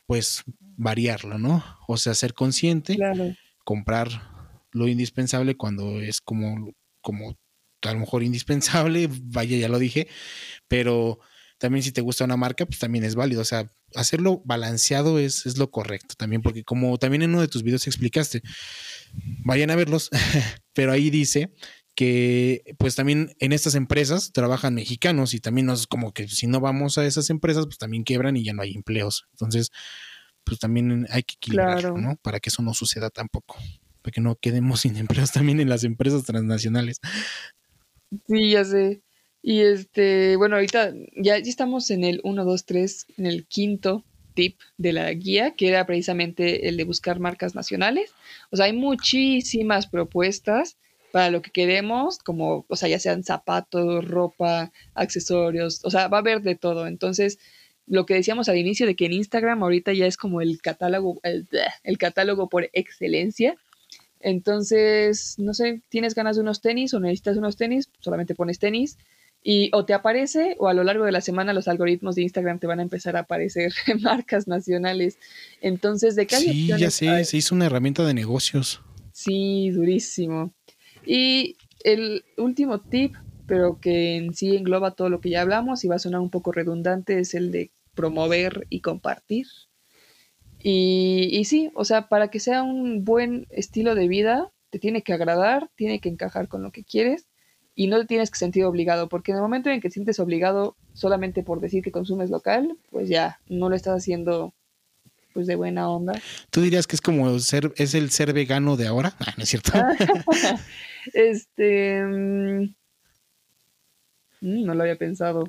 pues, variarlo, ¿no? O sea, ser consciente, comprar lo indispensable cuando es como, como a lo mejor indispensable, vaya, ya lo dije, pero también si te gusta una marca, pues también es válido. O sea, hacerlo balanceado es, es lo correcto también, porque como también en uno de tus videos explicaste, vayan a verlos, pero ahí dice que pues también en estas empresas trabajan mexicanos y también nos como que si no vamos a esas empresas pues también quiebran y ya no hay empleos. Entonces, pues también hay que equilibrarlo, ¿no? Para que eso no suceda tampoco, para que no quedemos sin empleos también en las empresas transnacionales. Sí, ya sé. Y este, bueno, ahorita ya, ya estamos en el 1, 2, 3, en el quinto de la guía, que era precisamente el de buscar marcas nacionales. O sea, hay muchísimas propuestas para lo que queremos, como, o sea, ya sean zapatos, ropa, accesorios, o sea, va a haber de todo. Entonces, lo que decíamos al inicio de que en Instagram ahorita ya es como el catálogo, el, el catálogo por excelencia. Entonces, no sé, tienes ganas de unos tenis o necesitas unos tenis, solamente pones tenis y o te aparece o a lo largo de la semana los algoritmos de Instagram te van a empezar a aparecer marcas nacionales. Entonces, ¿de qué Sí, ya sé, se hizo una herramienta de negocios. Sí, durísimo. Y el último tip, pero que en sí engloba todo lo que ya hablamos y va a sonar un poco redundante, es el de promover y compartir. Y, y sí, o sea, para que sea un buen estilo de vida, te tiene que agradar, tiene que encajar con lo que quieres y no te tienes que sentir obligado, porque en el momento en que te sientes obligado solamente por decir que consumes local, pues ya no lo estás haciendo pues de buena onda. ¿Tú dirías que es como ser, es el ser vegano de ahora? Ah, no es cierto. este mm, mm, no lo había pensado.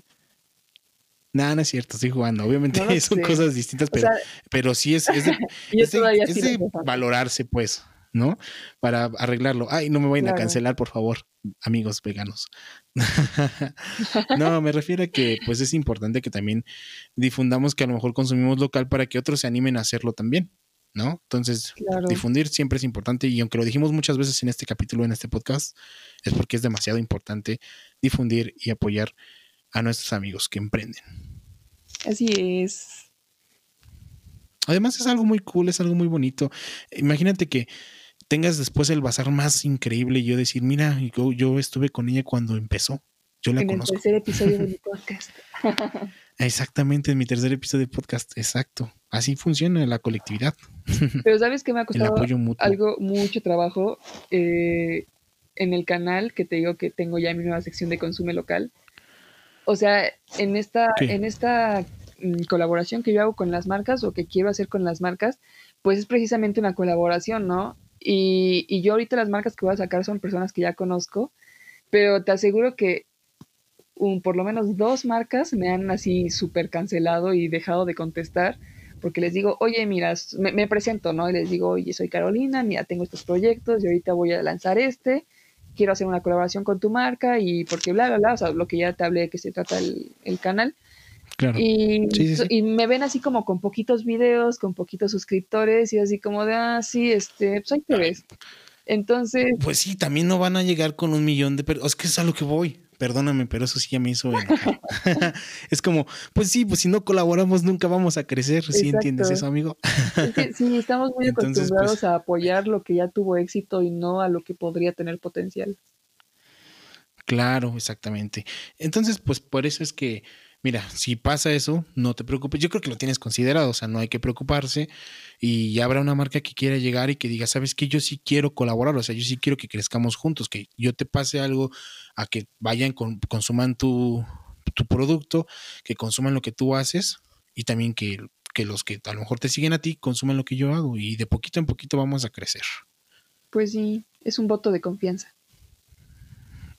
Nada, no es cierto, estoy jugando. Obviamente son cosas distintas, pero, pero sí es, es de, valorarse, pues, ¿no? Para arreglarlo. Ay, no me vayan a cancelar, por favor, amigos veganos. no, me refiero a que pues es importante que también difundamos que a lo mejor consumimos local para que otros se animen a hacerlo también. ¿No? Entonces, difundir siempre es importante y aunque lo dijimos muchas veces en este capítulo, en este podcast, es porque es demasiado importante difundir y apoyar a nuestros amigos que emprenden. Así es. Además es algo muy cool, es algo muy bonito. Imagínate que tengas después el bazar más increíble y yo decir, mira, yo, yo estuve con ella cuando empezó. Yo la conozco. En el tercer episodio de mi podcast. Exactamente, en mi tercer episodio de podcast, exacto. Así funciona la colectividad. Pero sabes que me ha costado algo, mucho trabajo eh, en el canal, que te digo que tengo ya mi nueva sección de consumo local. O sea, en esta, en esta mm, colaboración que yo hago con las marcas o que quiero hacer con las marcas, pues es precisamente una colaboración, ¿no? Y, y yo ahorita las marcas que voy a sacar son personas que ya conozco, pero te aseguro que un, por lo menos dos marcas me han así súper cancelado y dejado de contestar porque les digo, oye, mira, me, me, presento, ¿no? Y les digo, oye, soy Carolina, mira, tengo estos proyectos y ahorita voy a lanzar este quiero hacer una colaboración con tu marca y porque bla, bla, bla, o sea, lo que ya te hablé que se trata el, canal. Claro. Y, y, me ven así como con poquitos videos, con poquitos suscriptores y así como de, ah, sí, este, pues ahí te ves. Entonces. Pues sí, también no van a llegar con un millón de personas. Es que es a lo que voy perdóname, pero eso sí ya me hizo es como, pues sí, pues si no colaboramos nunca vamos a crecer, ¿sí entiendes eso, amigo? sí, estamos muy acostumbrados pues a apoyar lo que ya tuvo éxito y no a lo que podría tener potencial. Claro, exactamente. Entonces, pues por eso es que mira, si pasa eso, no te preocupes. Yo creo que lo tienes considerado, o sea, no hay que preocuparse. Y ya habrá una marca que quiera llegar y que diga, sabes que yo sí quiero colaborar, o sea, yo sí quiero que crezcamos juntos, que yo te pase algo a que vayan, con, consuman tu, tu producto, que consuman lo que tú haces y también que, que los que a lo mejor te siguen a ti consuman lo que yo hago y de poquito en poquito vamos a crecer. Pues sí, es un voto de confianza.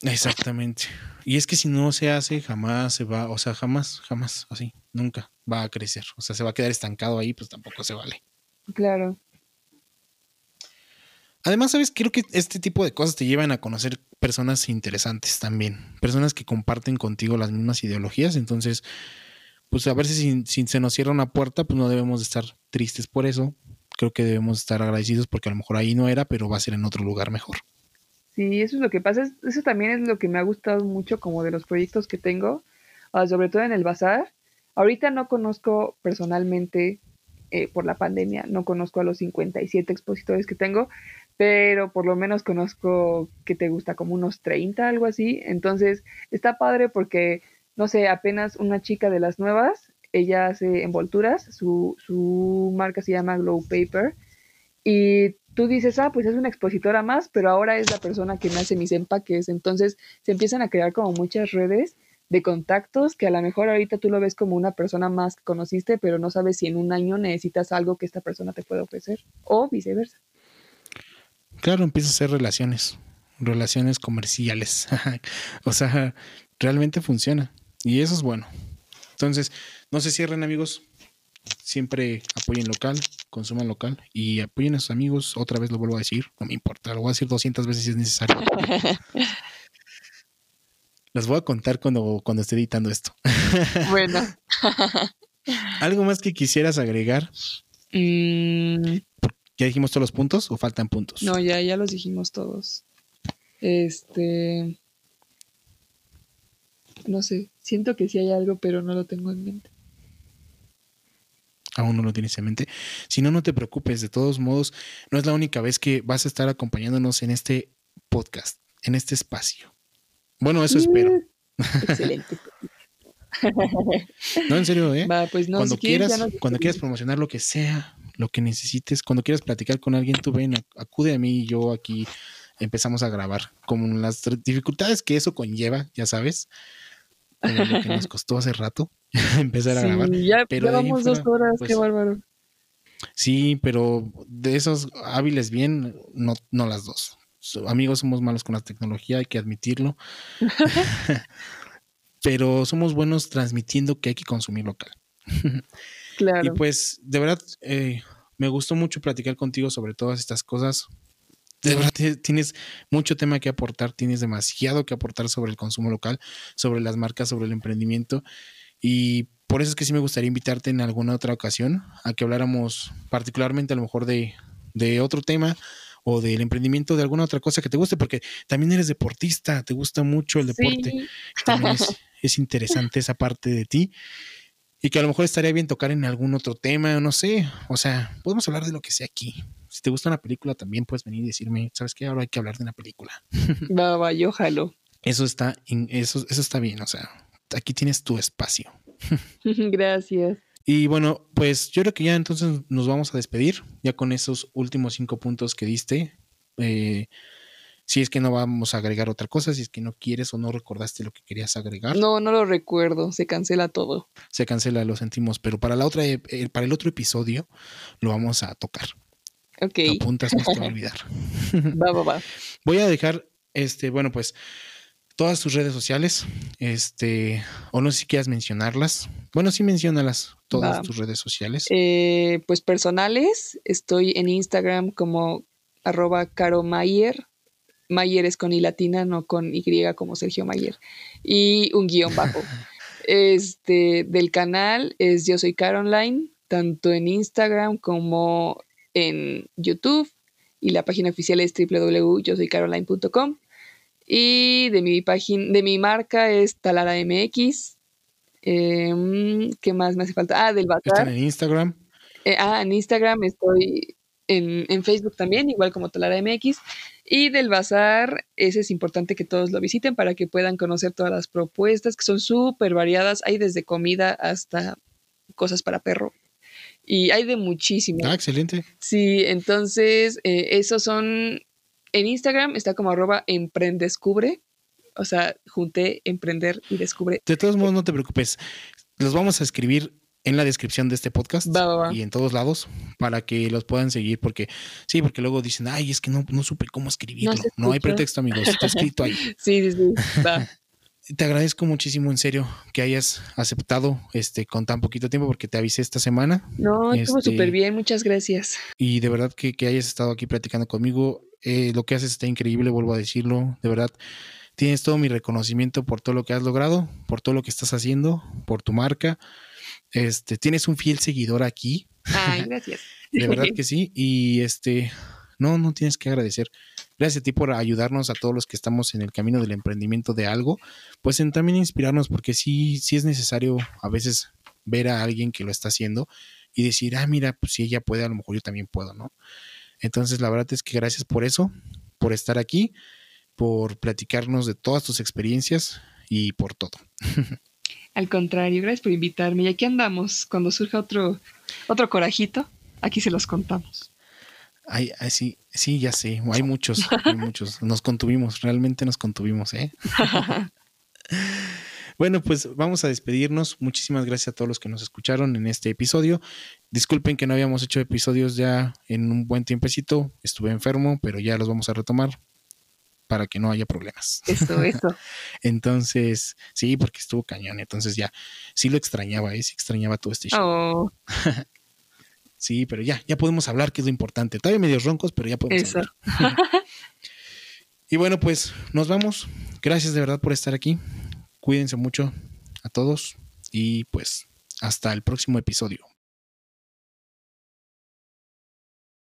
Exactamente. Y es que si no se hace, jamás se va, o sea, jamás, jamás, así, nunca va a crecer. O sea, se va a quedar estancado ahí, pues tampoco se vale. Claro. Además, sabes, creo que este tipo de cosas te llevan a conocer personas interesantes también, personas que comparten contigo las mismas ideologías. Entonces, pues a ver si, si se nos cierra una puerta, pues no debemos estar tristes por eso. Creo que debemos estar agradecidos porque a lo mejor ahí no era, pero va a ser en otro lugar mejor. Sí, eso es lo que pasa. Eso también es lo que me ha gustado mucho como de los proyectos que tengo, ah, sobre todo en el bazar. Ahorita no conozco personalmente, eh, por la pandemia, no conozco a los 57 expositores que tengo, pero por lo menos conozco que te gusta como unos 30, algo así. Entonces, está padre porque, no sé, apenas una chica de las nuevas, ella hace envolturas, su, su marca se llama Glow Paper, y tú dices, ah, pues es una expositora más, pero ahora es la persona que me mis empaques. Entonces se empiezan a crear como muchas redes de contactos que a lo mejor ahorita tú lo ves como una persona más que conociste, pero no sabes si en un año necesitas algo que esta persona te puede ofrecer o viceversa. Claro, empieza a ser relaciones, relaciones comerciales. o sea, realmente funciona y eso es bueno. Entonces, no se cierren amigos, siempre apoyen local, consuman local y apoyen a sus amigos. Otra vez lo vuelvo a decir, no me importa, lo voy a decir 200 veces si es necesario. Las voy a contar cuando, cuando esté editando esto. bueno. ¿Algo más que quisieras agregar? Mm. ¿Ya dijimos todos los puntos o faltan puntos? No, ya, ya los dijimos todos. Este. No sé, siento que sí hay algo, pero no lo tengo en mente aún no lo tienes en mente. Si no, no te preocupes. De todos modos, no es la única vez que vas a estar acompañándonos en este podcast, en este espacio. Bueno, eso espero. Excelente. no, en serio, ¿eh? pues cuando quieras, cuando quieras promocionar lo que sea, lo que necesites, cuando quieras platicar con alguien, tú ven, acude a mí y yo aquí empezamos a grabar. Con las dificultades que eso conlleva, ya sabes lo que nos costó hace rato empezar a grabar. Ya pero llevamos dos horas, qué pues, bárbaro. Sí, pero de esos hábiles bien, no, no las dos. Amigos, somos malos con la tecnología, hay que admitirlo. pero somos buenos transmitiendo que hay que consumir local. Claro. Y pues, de verdad, eh, me gustó mucho platicar contigo sobre todas estas cosas. De verdad, tienes mucho tema que aportar, tienes demasiado que aportar sobre el consumo local, sobre las marcas, sobre el emprendimiento. Y por eso es que sí me gustaría invitarte en alguna otra ocasión a que habláramos particularmente a lo mejor de, de otro tema o del emprendimiento de alguna otra cosa que te guste, porque también eres deportista, te gusta mucho el deporte. Sí. También es, es interesante esa parte de ti y que a lo mejor estaría bien tocar en algún otro tema, no sé, o sea, podemos hablar de lo que sea aquí. Si te gusta una película también puedes venir y decirme, ¿sabes qué? Ahora hay que hablar de una película. Va, va, yo jalo. Eso está, eso, eso está bien, o sea, aquí tienes tu espacio. Gracias. Y bueno, pues yo creo que ya entonces nos vamos a despedir, ya con esos últimos cinco puntos que diste. Eh, si es que no vamos a agregar otra cosa, si es que no quieres o no recordaste lo que querías agregar, No, no lo recuerdo. Se cancela todo. se cancela, lo sentimos, pero para la otra, eh, para el otro episodio lo vamos a tocar. Ok. Apuntas, no te va a olvidar. Va, va, va. Voy a dejar, este, bueno, pues todas tus redes sociales, este, o no sé si quieras mencionarlas. Bueno, sí menciónalas, todas Va. tus redes sociales. Eh, pues personales, estoy en Instagram como arroba Caro Mayer. Mayer es con I latina, no con Y como Sergio Mayer. Y un guion bajo. Este, del canal es Yo Soy Caroline, tanto en Instagram como en YouTube. Y la página oficial es www.yosoycaroline.com. Y de mi página, de mi marca es Talara MX. Em, ¿Qué más me hace falta? Ah, del Están bazar. en Instagram. Eh, ah, en Instagram estoy en, en Facebook también, igual como Talara MX. Y del bazar, ese es importante que todos lo visiten para que puedan conocer todas las propuestas, que son súper variadas. Hay desde comida hasta cosas para perro. Y hay de muchísimo. Ah, excelente. Sí, entonces, eh, esos son. En Instagram está como arroba emprendescubre. O sea, junté emprender y descubre. De todos modos, no te preocupes. Los vamos a escribir en la descripción de este podcast Va, va, va. y en todos lados para que los puedan seguir porque sí, porque luego dicen, ay, es que no, no supe cómo escribirlo. se No, hay pretexto, amigos, está escrito ahí. Sí, sí, sí. Va. Te agradezco muchísimo, en serio, que hayas aceptado este con tan poquito tiempo porque te avisé esta semana No, estuvo Este- súper bien, muchas gracias. y de verdad que, que hayas estado aquí platicando conmigo. Eh, lo que haces está increíble, vuelvo a decirlo, de verdad. Tienes todo mi reconocimiento por todo lo que has logrado, por todo lo que estás haciendo, por tu marca. Este, tienes un fiel seguidor aquí, Ay, gracias. de verdad que sí. Y este, no, no tienes que agradecer. Gracias a ti por ayudarnos a todos los que estamos en el camino del emprendimiento de algo, pues en también inspirarnos, porque sí, sí es necesario a veces ver a alguien que lo está haciendo y decir, ah, mira, pues si ella puede, a lo mejor yo también puedo, ¿no? Entonces, la verdad es que gracias por eso, por estar aquí, por platicarnos de todas tus experiencias y por todo. Al contrario, gracias por invitarme. Y aquí andamos. Cuando surja otro, otro corajito, aquí se los contamos. Ay, ay, sí, sí, ya sé, hay muchos, hay muchos. Nos contuvimos, realmente nos contuvimos, ¿eh? Bueno, pues vamos a despedirnos. Muchísimas gracias a todos los que nos escucharon en este episodio. Disculpen que no habíamos hecho episodios ya en un buen tiempecito. Estuve enfermo, pero ya los vamos a retomar para que no haya problemas. Eso, eso. Entonces, sí, porque estuvo cañón. Entonces ya, sí lo extrañaba, ¿eh? Sí extrañaba todo este show. Oh, Sí, pero ya, ya podemos hablar, que es lo importante. Todavía medio roncos, pero ya podemos eso. hablar. Y bueno, pues nos vamos. Gracias de verdad por estar aquí. Cuídense mucho a todos y pues hasta el próximo episodio.